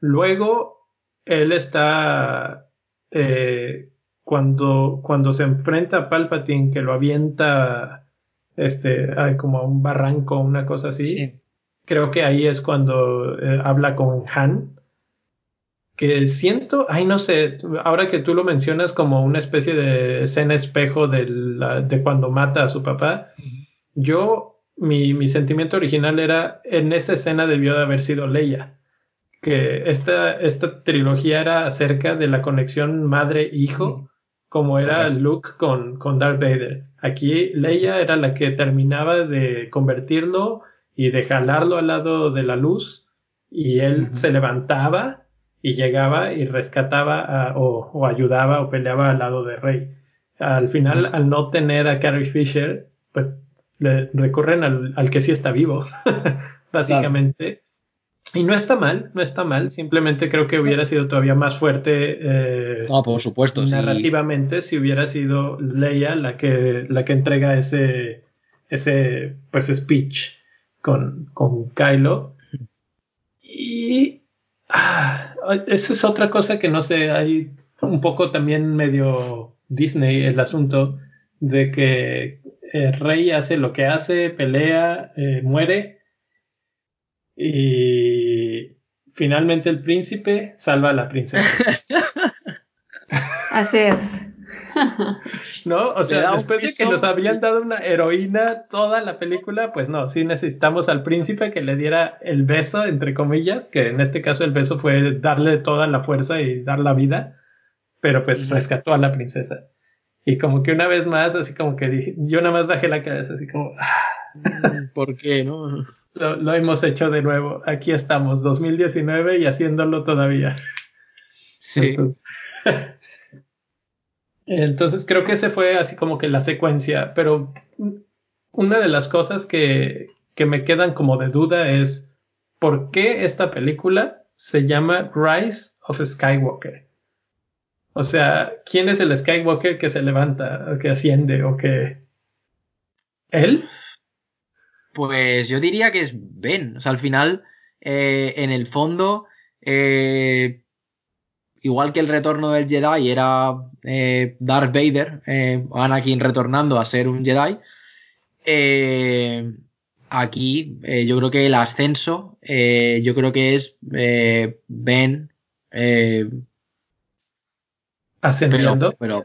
Luego él está eh, cuando, cuando se enfrenta a Palpatine que lo avienta este como a un barranco una cosa así Sí. Creo que ahí es cuando eh, habla con Han que siento, ay no sé, ahora que tú lo mencionas como una especie de escena espejo de, la, de cuando mata a su papá, yo, mi, mi, sentimiento original era, en esa escena debió de haber sido Leia, que esta, esta trilogía era acerca de la conexión madre-hijo, como era. Luke con, con Darth Vader. Aquí Leia era la que terminaba de convertirlo y de jalarlo al lado de la luz, y él uh -huh. se levantaba y llegaba y rescataba a, o, o, ayudaba o peleaba al lado de Rey. al final, al no tener a Carrie Fisher, pues le recurren al, al que sí está vivo, (laughs) básicamente. Y no está mal, no está mal. Simplemente creo que hubiera sido todavía más fuerte. Eh, no, por supuesto. Narrativamente, si hubiera sido Leia la que, la que entrega ese, ese pues, speech con, con Kylo. Y ah, eso es otra cosa que no sé. Hay un poco también medio Disney el asunto de que el Rey hace lo que hace, pelea, eh, muere y finalmente el príncipe salva a la princesa. (laughs) Así es. (laughs) ¿No? O sea, después de que nos habían dado una heroína toda la película, pues no, sí necesitamos al príncipe que le diera el beso, entre comillas, que en este caso el beso fue darle toda la fuerza y dar la vida, pero pues rescató a la princesa. Y como que una vez más, así como que dije, yo nada más bajé la cabeza, así como... Mm, ¿Por qué, no? Lo, hemos hecho de nuevo. Aquí estamos, 2019 y haciéndolo todavía. Sí. Entonces, (laughs) creo que ese fue así como que la secuencia, pero una de las cosas que, que me quedan como de duda es por qué esta película se llama Rise of Skywalker. O sea, ¿quién es el Skywalker que se levanta, o que asciende, o que... ¿Él? Pues yo diría que es Ben. O sea, al final, eh, en el fondo, eh, igual que el retorno del Jedi era eh, Darth Vader, Anakin retornando a ser un Jedi, aquí yo creo que el ascenso, yo creo que es Ben ascendiendo. pero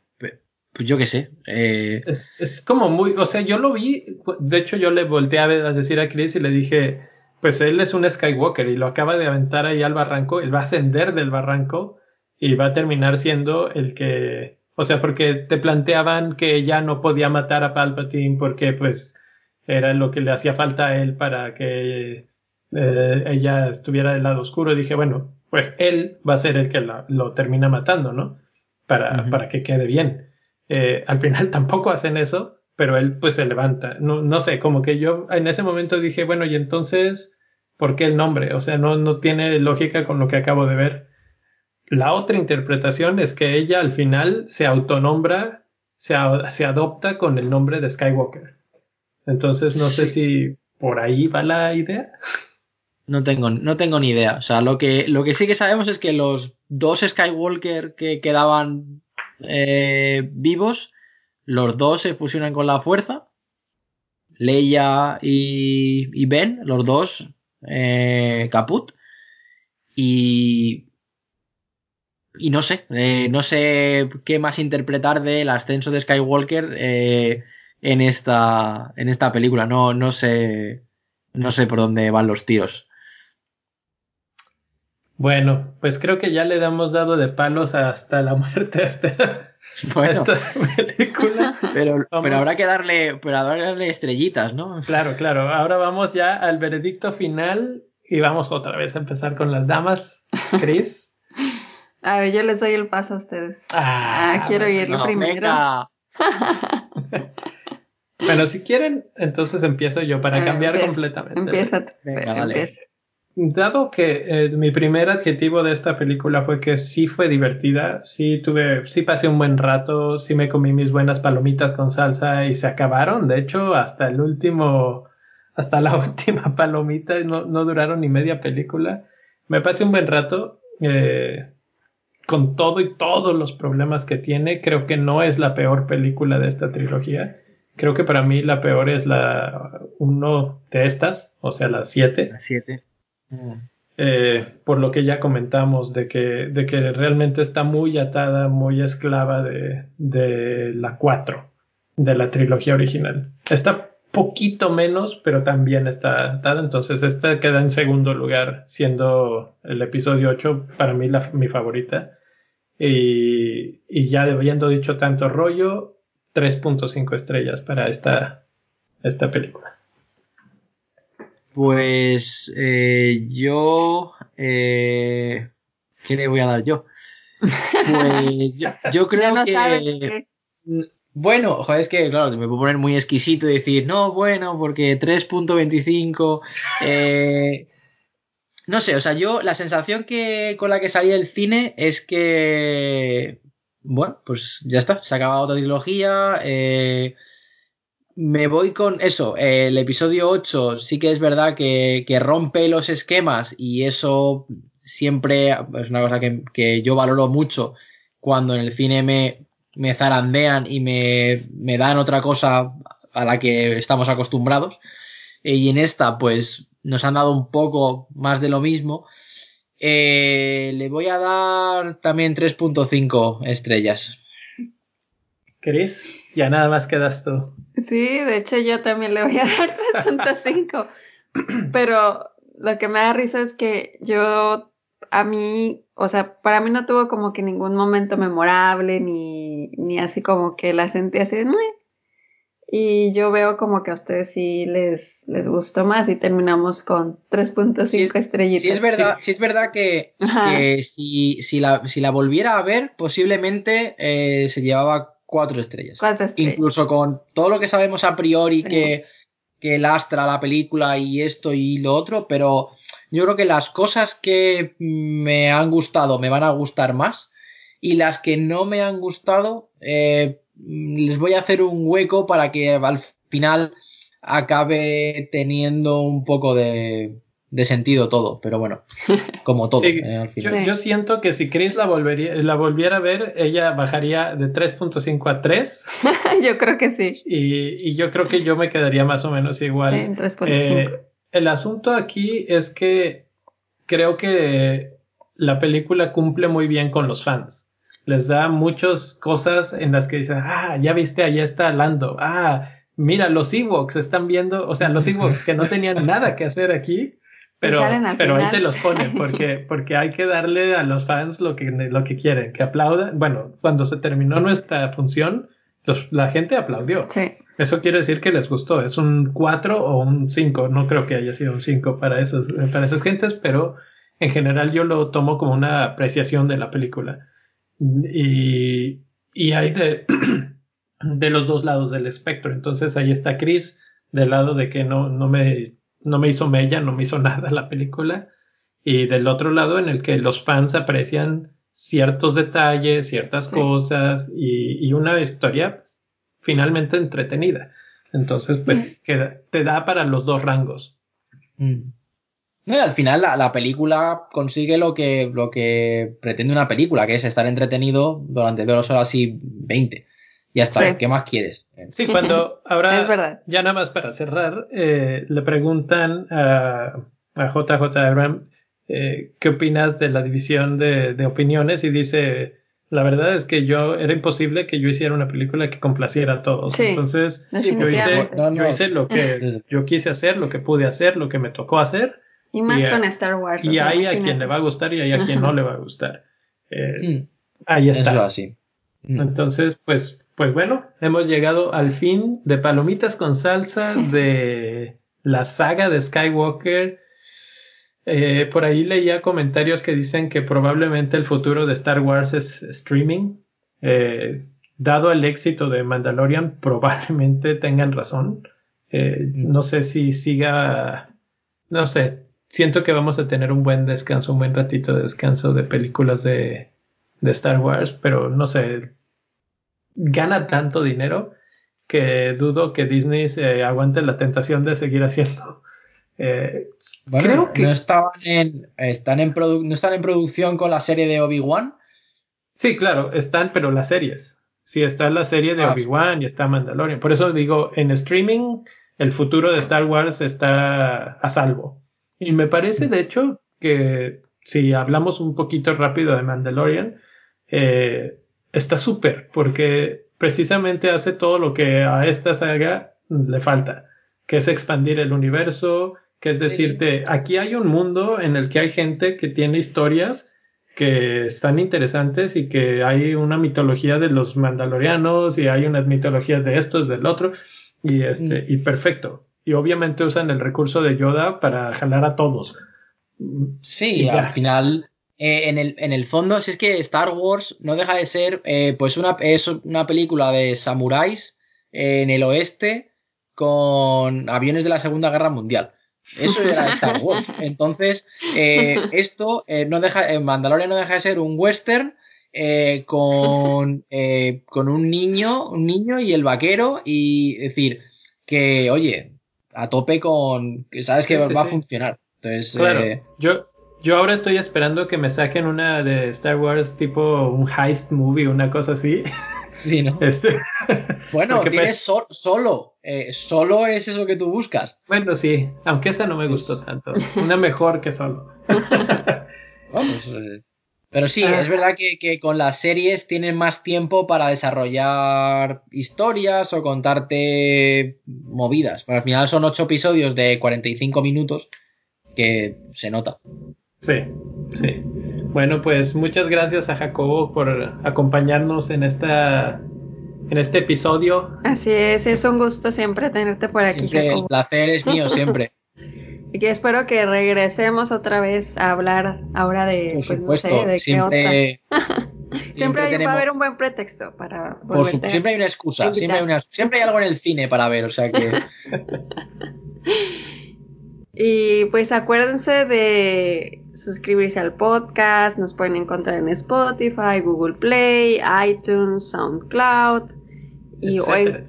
pues yo qué sé. Eh, es, como muy, o sea, yo lo vi, de hecho yo le volteé a, decir a Chris y le dije, pues él es un Skywalker y lo acaba de aventar ahí al barranco, él va a ascender del barranco y va a terminar siendo el que, o sea, porque te planteaban que ella no podía matar a Palpatine porque pues era lo que le hacía falta a él para que eh, ella estuviera del lado oscuro. Y dije, bueno, pues él va a ser el que lo termina matando, ¿no? Para, para que quede bien. Eh, al final (laughs) tampoco hacen eso, pero él pues se levanta. No, no sé, como que yo en ese momento dije, bueno, y entonces, ¿por qué el nombre? O sea, no, no tiene lógica con lo que acabo de ver. La otra interpretación es que ella al final se autonombra, se, se adopta con el nombre de Skywalker. Entonces no sé si por ahí va la idea. No tengo, no tengo ni idea. O sea, lo que, lo que sí que sabemos es que los dos Skywalker que quedaban eh, vivos, los dos se fusionan con la fuerza. Leia y, Ben, los dos eh, caput. Y, y no sé, eh, no sé qué más interpretar del ascenso de Skywalker en, esta, en esta película. No, no, sé, no sé por dónde van los tiros. Bueno, pues creo que ya le hemos dado de palos hasta la muerte a esta, (laughs) película. Pero, pero, habrá que darle, pero habrá que darle estrellitas, ¿no? Claro, claro. Ahora vamos ya al veredicto final y vamos otra vez a empezar con las damas. Chris. (laughs) a ver, yo les doy el paso a ustedes. Ah, ah quiero irlo primero. bueno, (laughs) si quieren, entonces empiezo yo para cambiar completamente. Empieza. Venga, Empieza. Dado que eh, mi primer adjetivo de esta película fue que sí fue divertida, sí tuve, sí pasé un buen rato, sí me comí mis buenas palomitas con salsa y se acabaron, de hecho, hasta el último, hasta la (laughs) última palomita, no, no duraron ni media película. Me pasé un buen rato, eh, con todo y todos los problemas que tiene, creo que no es la peor película de esta trilogía. Creo que para mí la peor es la uno de estas, o sea, la siete. La siete eh, por lo que ya comentamos, de que, de que realmente está muy atada, muy esclava de, de la 4, de la trilogía original. Está poquito menos, pero también está atada, entonces esta queda en segundo lugar, siendo el episodio 8 para mí la, mi favorita. Y, y ya habiendo dicho tanto rollo, 3.5 estrellas para esta, esta película. Pues eh, yo... Eh, ¿Qué le voy a dar yo? (laughs) Pues yo, creo que... Bueno, joder, es que, claro, me puedo poner muy exquisito y decir, no, bueno, porque 3.25. (laughs) Eh, no sé, o sea, yo la sensación que con la que salí del cine es que. Bueno, pues ya está, se ha acabado otra trilogía. Eh, me voy con eso. el episodio 8 sí que es verdad que, que, rompe los esquemas y eso siempre es una cosa que, que yo valoro mucho cuando en el cine me, me zarandean y me, me, dan otra cosa a la que estamos acostumbrados. Y en esta, pues, nos han dado un poco más de lo mismo. Eh, le voy a dar también 3.5 estrellas. Chris, ya nada más quedas tú. Sí, de hecho yo también le voy a dar (laughs) 3.5. Pero lo que me da risa es que yo, a mí, o sea, para mí no tuvo como que ningún momento memorable, ni, ni así como que la sentí así de, y yo veo como que a ustedes sí les, les gustó más y terminamos con 3.5 estrellitas. Sí es verdad, sí. es verdad que, que si, si, la, si, la, volviera a ver, posiblemente eh, se llevaba cuatro estrellas. cuatro estrellas. Incluso con todo lo que sabemos a priori que, que lastra la película y esto y lo otro, pero yo creo que las cosas que me han gustado me van a gustar más y las que no me han gustado eh, les voy a hacer un hueco para que al final acabe teniendo un poco de, de sentido todo, pero bueno, (laughs) como todo. Sí, eh, al final. yo, yo, siento que si Chris la, volvería, la volviera a ver, ella bajaría de 3.5 a 3. (laughs) yo creo que sí. Y, y, yo creo que yo me quedaría más o menos igual. En 3.5. Eh, el asunto aquí es que creo que la película cumple muy bien con los fans les da muchas cosas en las que dicen, ah, ya viste, allá está Lando, ah, mira, los Ewoks están viendo, o sea, los Ewoks que no tenían (laughs) nada que hacer aquí, pero, pero ahí te los ponen, (laughs) porque, porque hay que darle a los fans lo que, lo que quieren, que aplaudan. Bueno, cuando se terminó nuestra función, los, la gente aplaudió. Sí. Eso quiere decir que les gustó. Es un 4 o un 5. No creo que haya sido un 5 para, esos, para esas gentes, pero en general yo lo tomo como una apreciación de la película. Y, y hay de, (clears throat) de los dos lados del espectro. Entonces ahí está Chris, del lado de que no, no, me, no me hizo mella, no me hizo nada la película. Y del otro lado en el que los fans aprecian ciertos detalles, ciertas sí. cosas y, y, una historia finalmente entretenida. Entonces, pues te da para los dos rangos. Mm. No, y al final la, la, película consigue lo que, lo que pretende una película, que es estar entretenido durante dos horas y veinte. Ya está, sí. ¿qué más quieres? Sí, cuando ahora, ya nada más para cerrar, eh, le preguntan a, a JJ Abrams eh, qué opinas de la división de, de, opiniones y dice, la verdad es que yo, era imposible que yo hiciera una película que complaciera a todos. Sí, Entonces, yo hice, no, no, yo hice lo que (laughs) yo quise hacer, lo que pude hacer, lo que me tocó hacer y más y, con Star Wars. Y hay imagínate. a quien le va a gustar y hay a quien no le va a gustar. Eh, mm. Ahí está. Eso así. Mm. Entonces, pues, pues bueno, hemos llegado al fin de Palomitas con Salsa (laughs) de la saga de Skywalker. Eh, por ahí leía comentarios que dicen que probablemente el futuro de Star Wars es streaming. Eh, dado el éxito de Mandalorian, (laughs) probablemente tengan razón. Mm. No sé si siga, no sé, siento que vamos a tener un buen descanso, un buen ratito de descanso de películas de, de Star Wars, pero no sé, gana tanto dinero que dudo que Disney se aguante la tentación de seguir haciendo. Eh, bueno, creo que no estaban en, están en no están en producción con la serie de Obi-Wan. Sí, claro, están, pero las series. Sí, está la serie de ah. Obi-Wan y está Mandalorian. Por eso digo, en streaming, el futuro de Star Wars está a salvo. Y me parece, de hecho, que si hablamos un poquito rápido de Mandalorian, eh, está súper, porque precisamente hace todo lo que a esta saga le falta, que es expandir el universo, que es decirte, aquí hay un mundo en el que hay gente que tiene historias que están interesantes y que hay una mitología de los mandalorianos y hay unas mitologías de estos, del otro, y este, mm. y perfecto y obviamente usan el recurso de Yoda para jalar a todos. Sí, al final eh, en, el, en el fondo, si es que Star Wars no deja de ser, eh, pues una, es una película de samuráis en el oeste con aviones de la Segunda Guerra Mundial. Eso era Star Wars. Entonces, eh, (laughs) esto no deja, Mandalorian no deja de ser un western con, con un niño, un niño y el vaquero y decir que, oye, a tope con, que sabes que va a funcionar. Entonces, claro, yo, yo ahora estoy esperando que me saquen una de Star Wars tipo un heist movie, una cosa así. (laughs) Sí, ¿no? Este... (laughs) (laughs) Bueno, tienes pues solo. Eh, solo es eso que tú buscas. Bueno, sí, aunque esa no me gustó tanto. (laughs) Una mejor que solo. Vamos. Eh, pero sí, es verdad que, que, con las series tienen más tiempo para desarrollar historias o contarte movidas. Pero al final son ocho episodios de 45 minutos que se nota. Sí, sí. Bueno, pues muchas gracias a Jacobo por acompañarnos en esta en este episodio. Así es, es un gusto siempre tenerte por aquí. el placer es mío siempre. (laughs) y que espero que regresemos otra vez a hablar ahora de, por pues, supuesto, de (laughs) siempre, siempre, va a haber un buen pretexto para por siempre hay una excusa, siempre hay, una, siempre hay algo en el cine para ver, o sea que (laughs) Y pues acuérdense de suscribirse al podcast, nos pueden encontrar en Spotify, Google Play, iTunes, SoundCloud y o, en,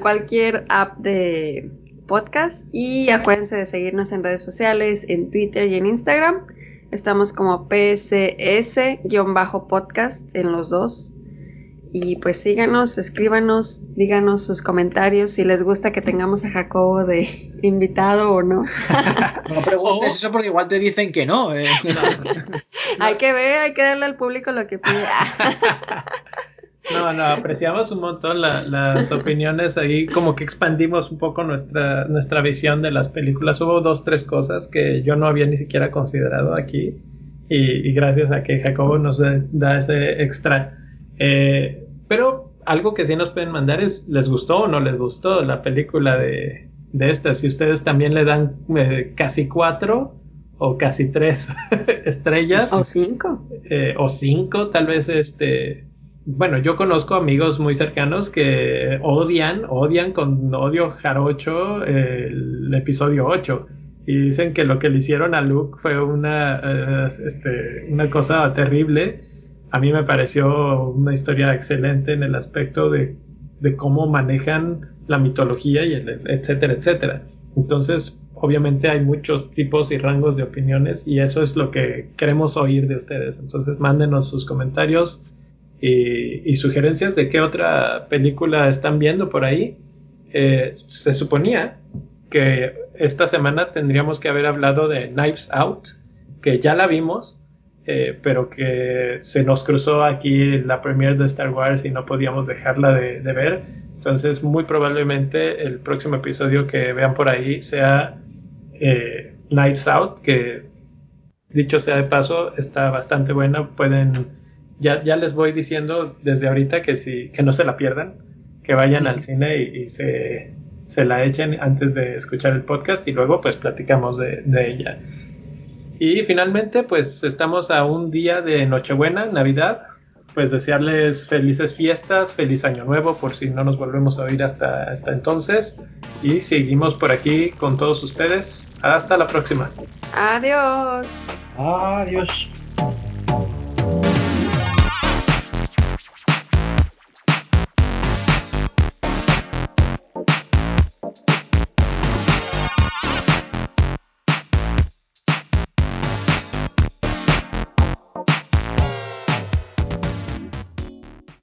cualquier app de podcast. Y acuérdense de seguirnos en redes sociales, en Twitter y en Instagram. Estamos como PSS-podcast en los dos. Y pues síganos, escríbanos, díganos sus comentarios si les gusta que tengamos a Jacobo de (laughs) invitado o no. (laughs) no preguntes eso porque igual te dicen que no. Eh. (laughs) hay que ver, hay que darle al público lo que pide. no, no, apreciamos un montón las opiniones ahí, como que expandimos un poco nuestra, nuestra visión de las películas. Hubo dos, tres cosas que yo no había ni siquiera considerado aquí y, y gracias a que Jacobo nos da ese extra eh, pero algo que sí nos pueden mandar es, ¿les gustó o no les gustó la película de, de esta? Si ustedes también le dan eh, casi cuatro o casi tres (laughs) estrellas. O cinco. Eh, o cinco, tal vez este... Bueno, yo conozco amigos muy cercanos que odian, odian con odio jarocho el episodio 8 y dicen que lo que le hicieron a Luke fue una, este, una cosa terrible a mí me pareció una historia excelente en el aspecto de, cómo manejan la mitología y el etcétera, etcétera. Entonces, obviamente hay muchos tipos y rangos de opiniones y eso es lo que queremos oír de ustedes. Entonces, mándenos sus comentarios y, sugerencias de qué otra película están viendo por ahí. Eh, se suponía que esta semana tendríamos que haber hablado de Knives Out, que ya la vimos, eh, pero que se nos cruzó aquí la premiere de Star Wars y no podíamos dejarla de, ver. Entonces, muy probablemente el próximo episodio que vean por ahí sea eh, Knives Out, que dicho sea de paso, está bastante buena. Pueden, ya, ya les voy diciendo desde ahorita que, si, que no se la pierdan, que vayan al cine y, se, se, la echen antes de escuchar el podcast y luego pues platicamos de, de ella. Y finalmente, pues estamos a un día de Nochebuena, Navidad. Pues desearles felices fiestas, feliz año nuevo, por si no nos volvemos a oír hasta, hasta entonces. Y seguimos por aquí con todos ustedes. Hasta la próxima. Adiós. Adiós.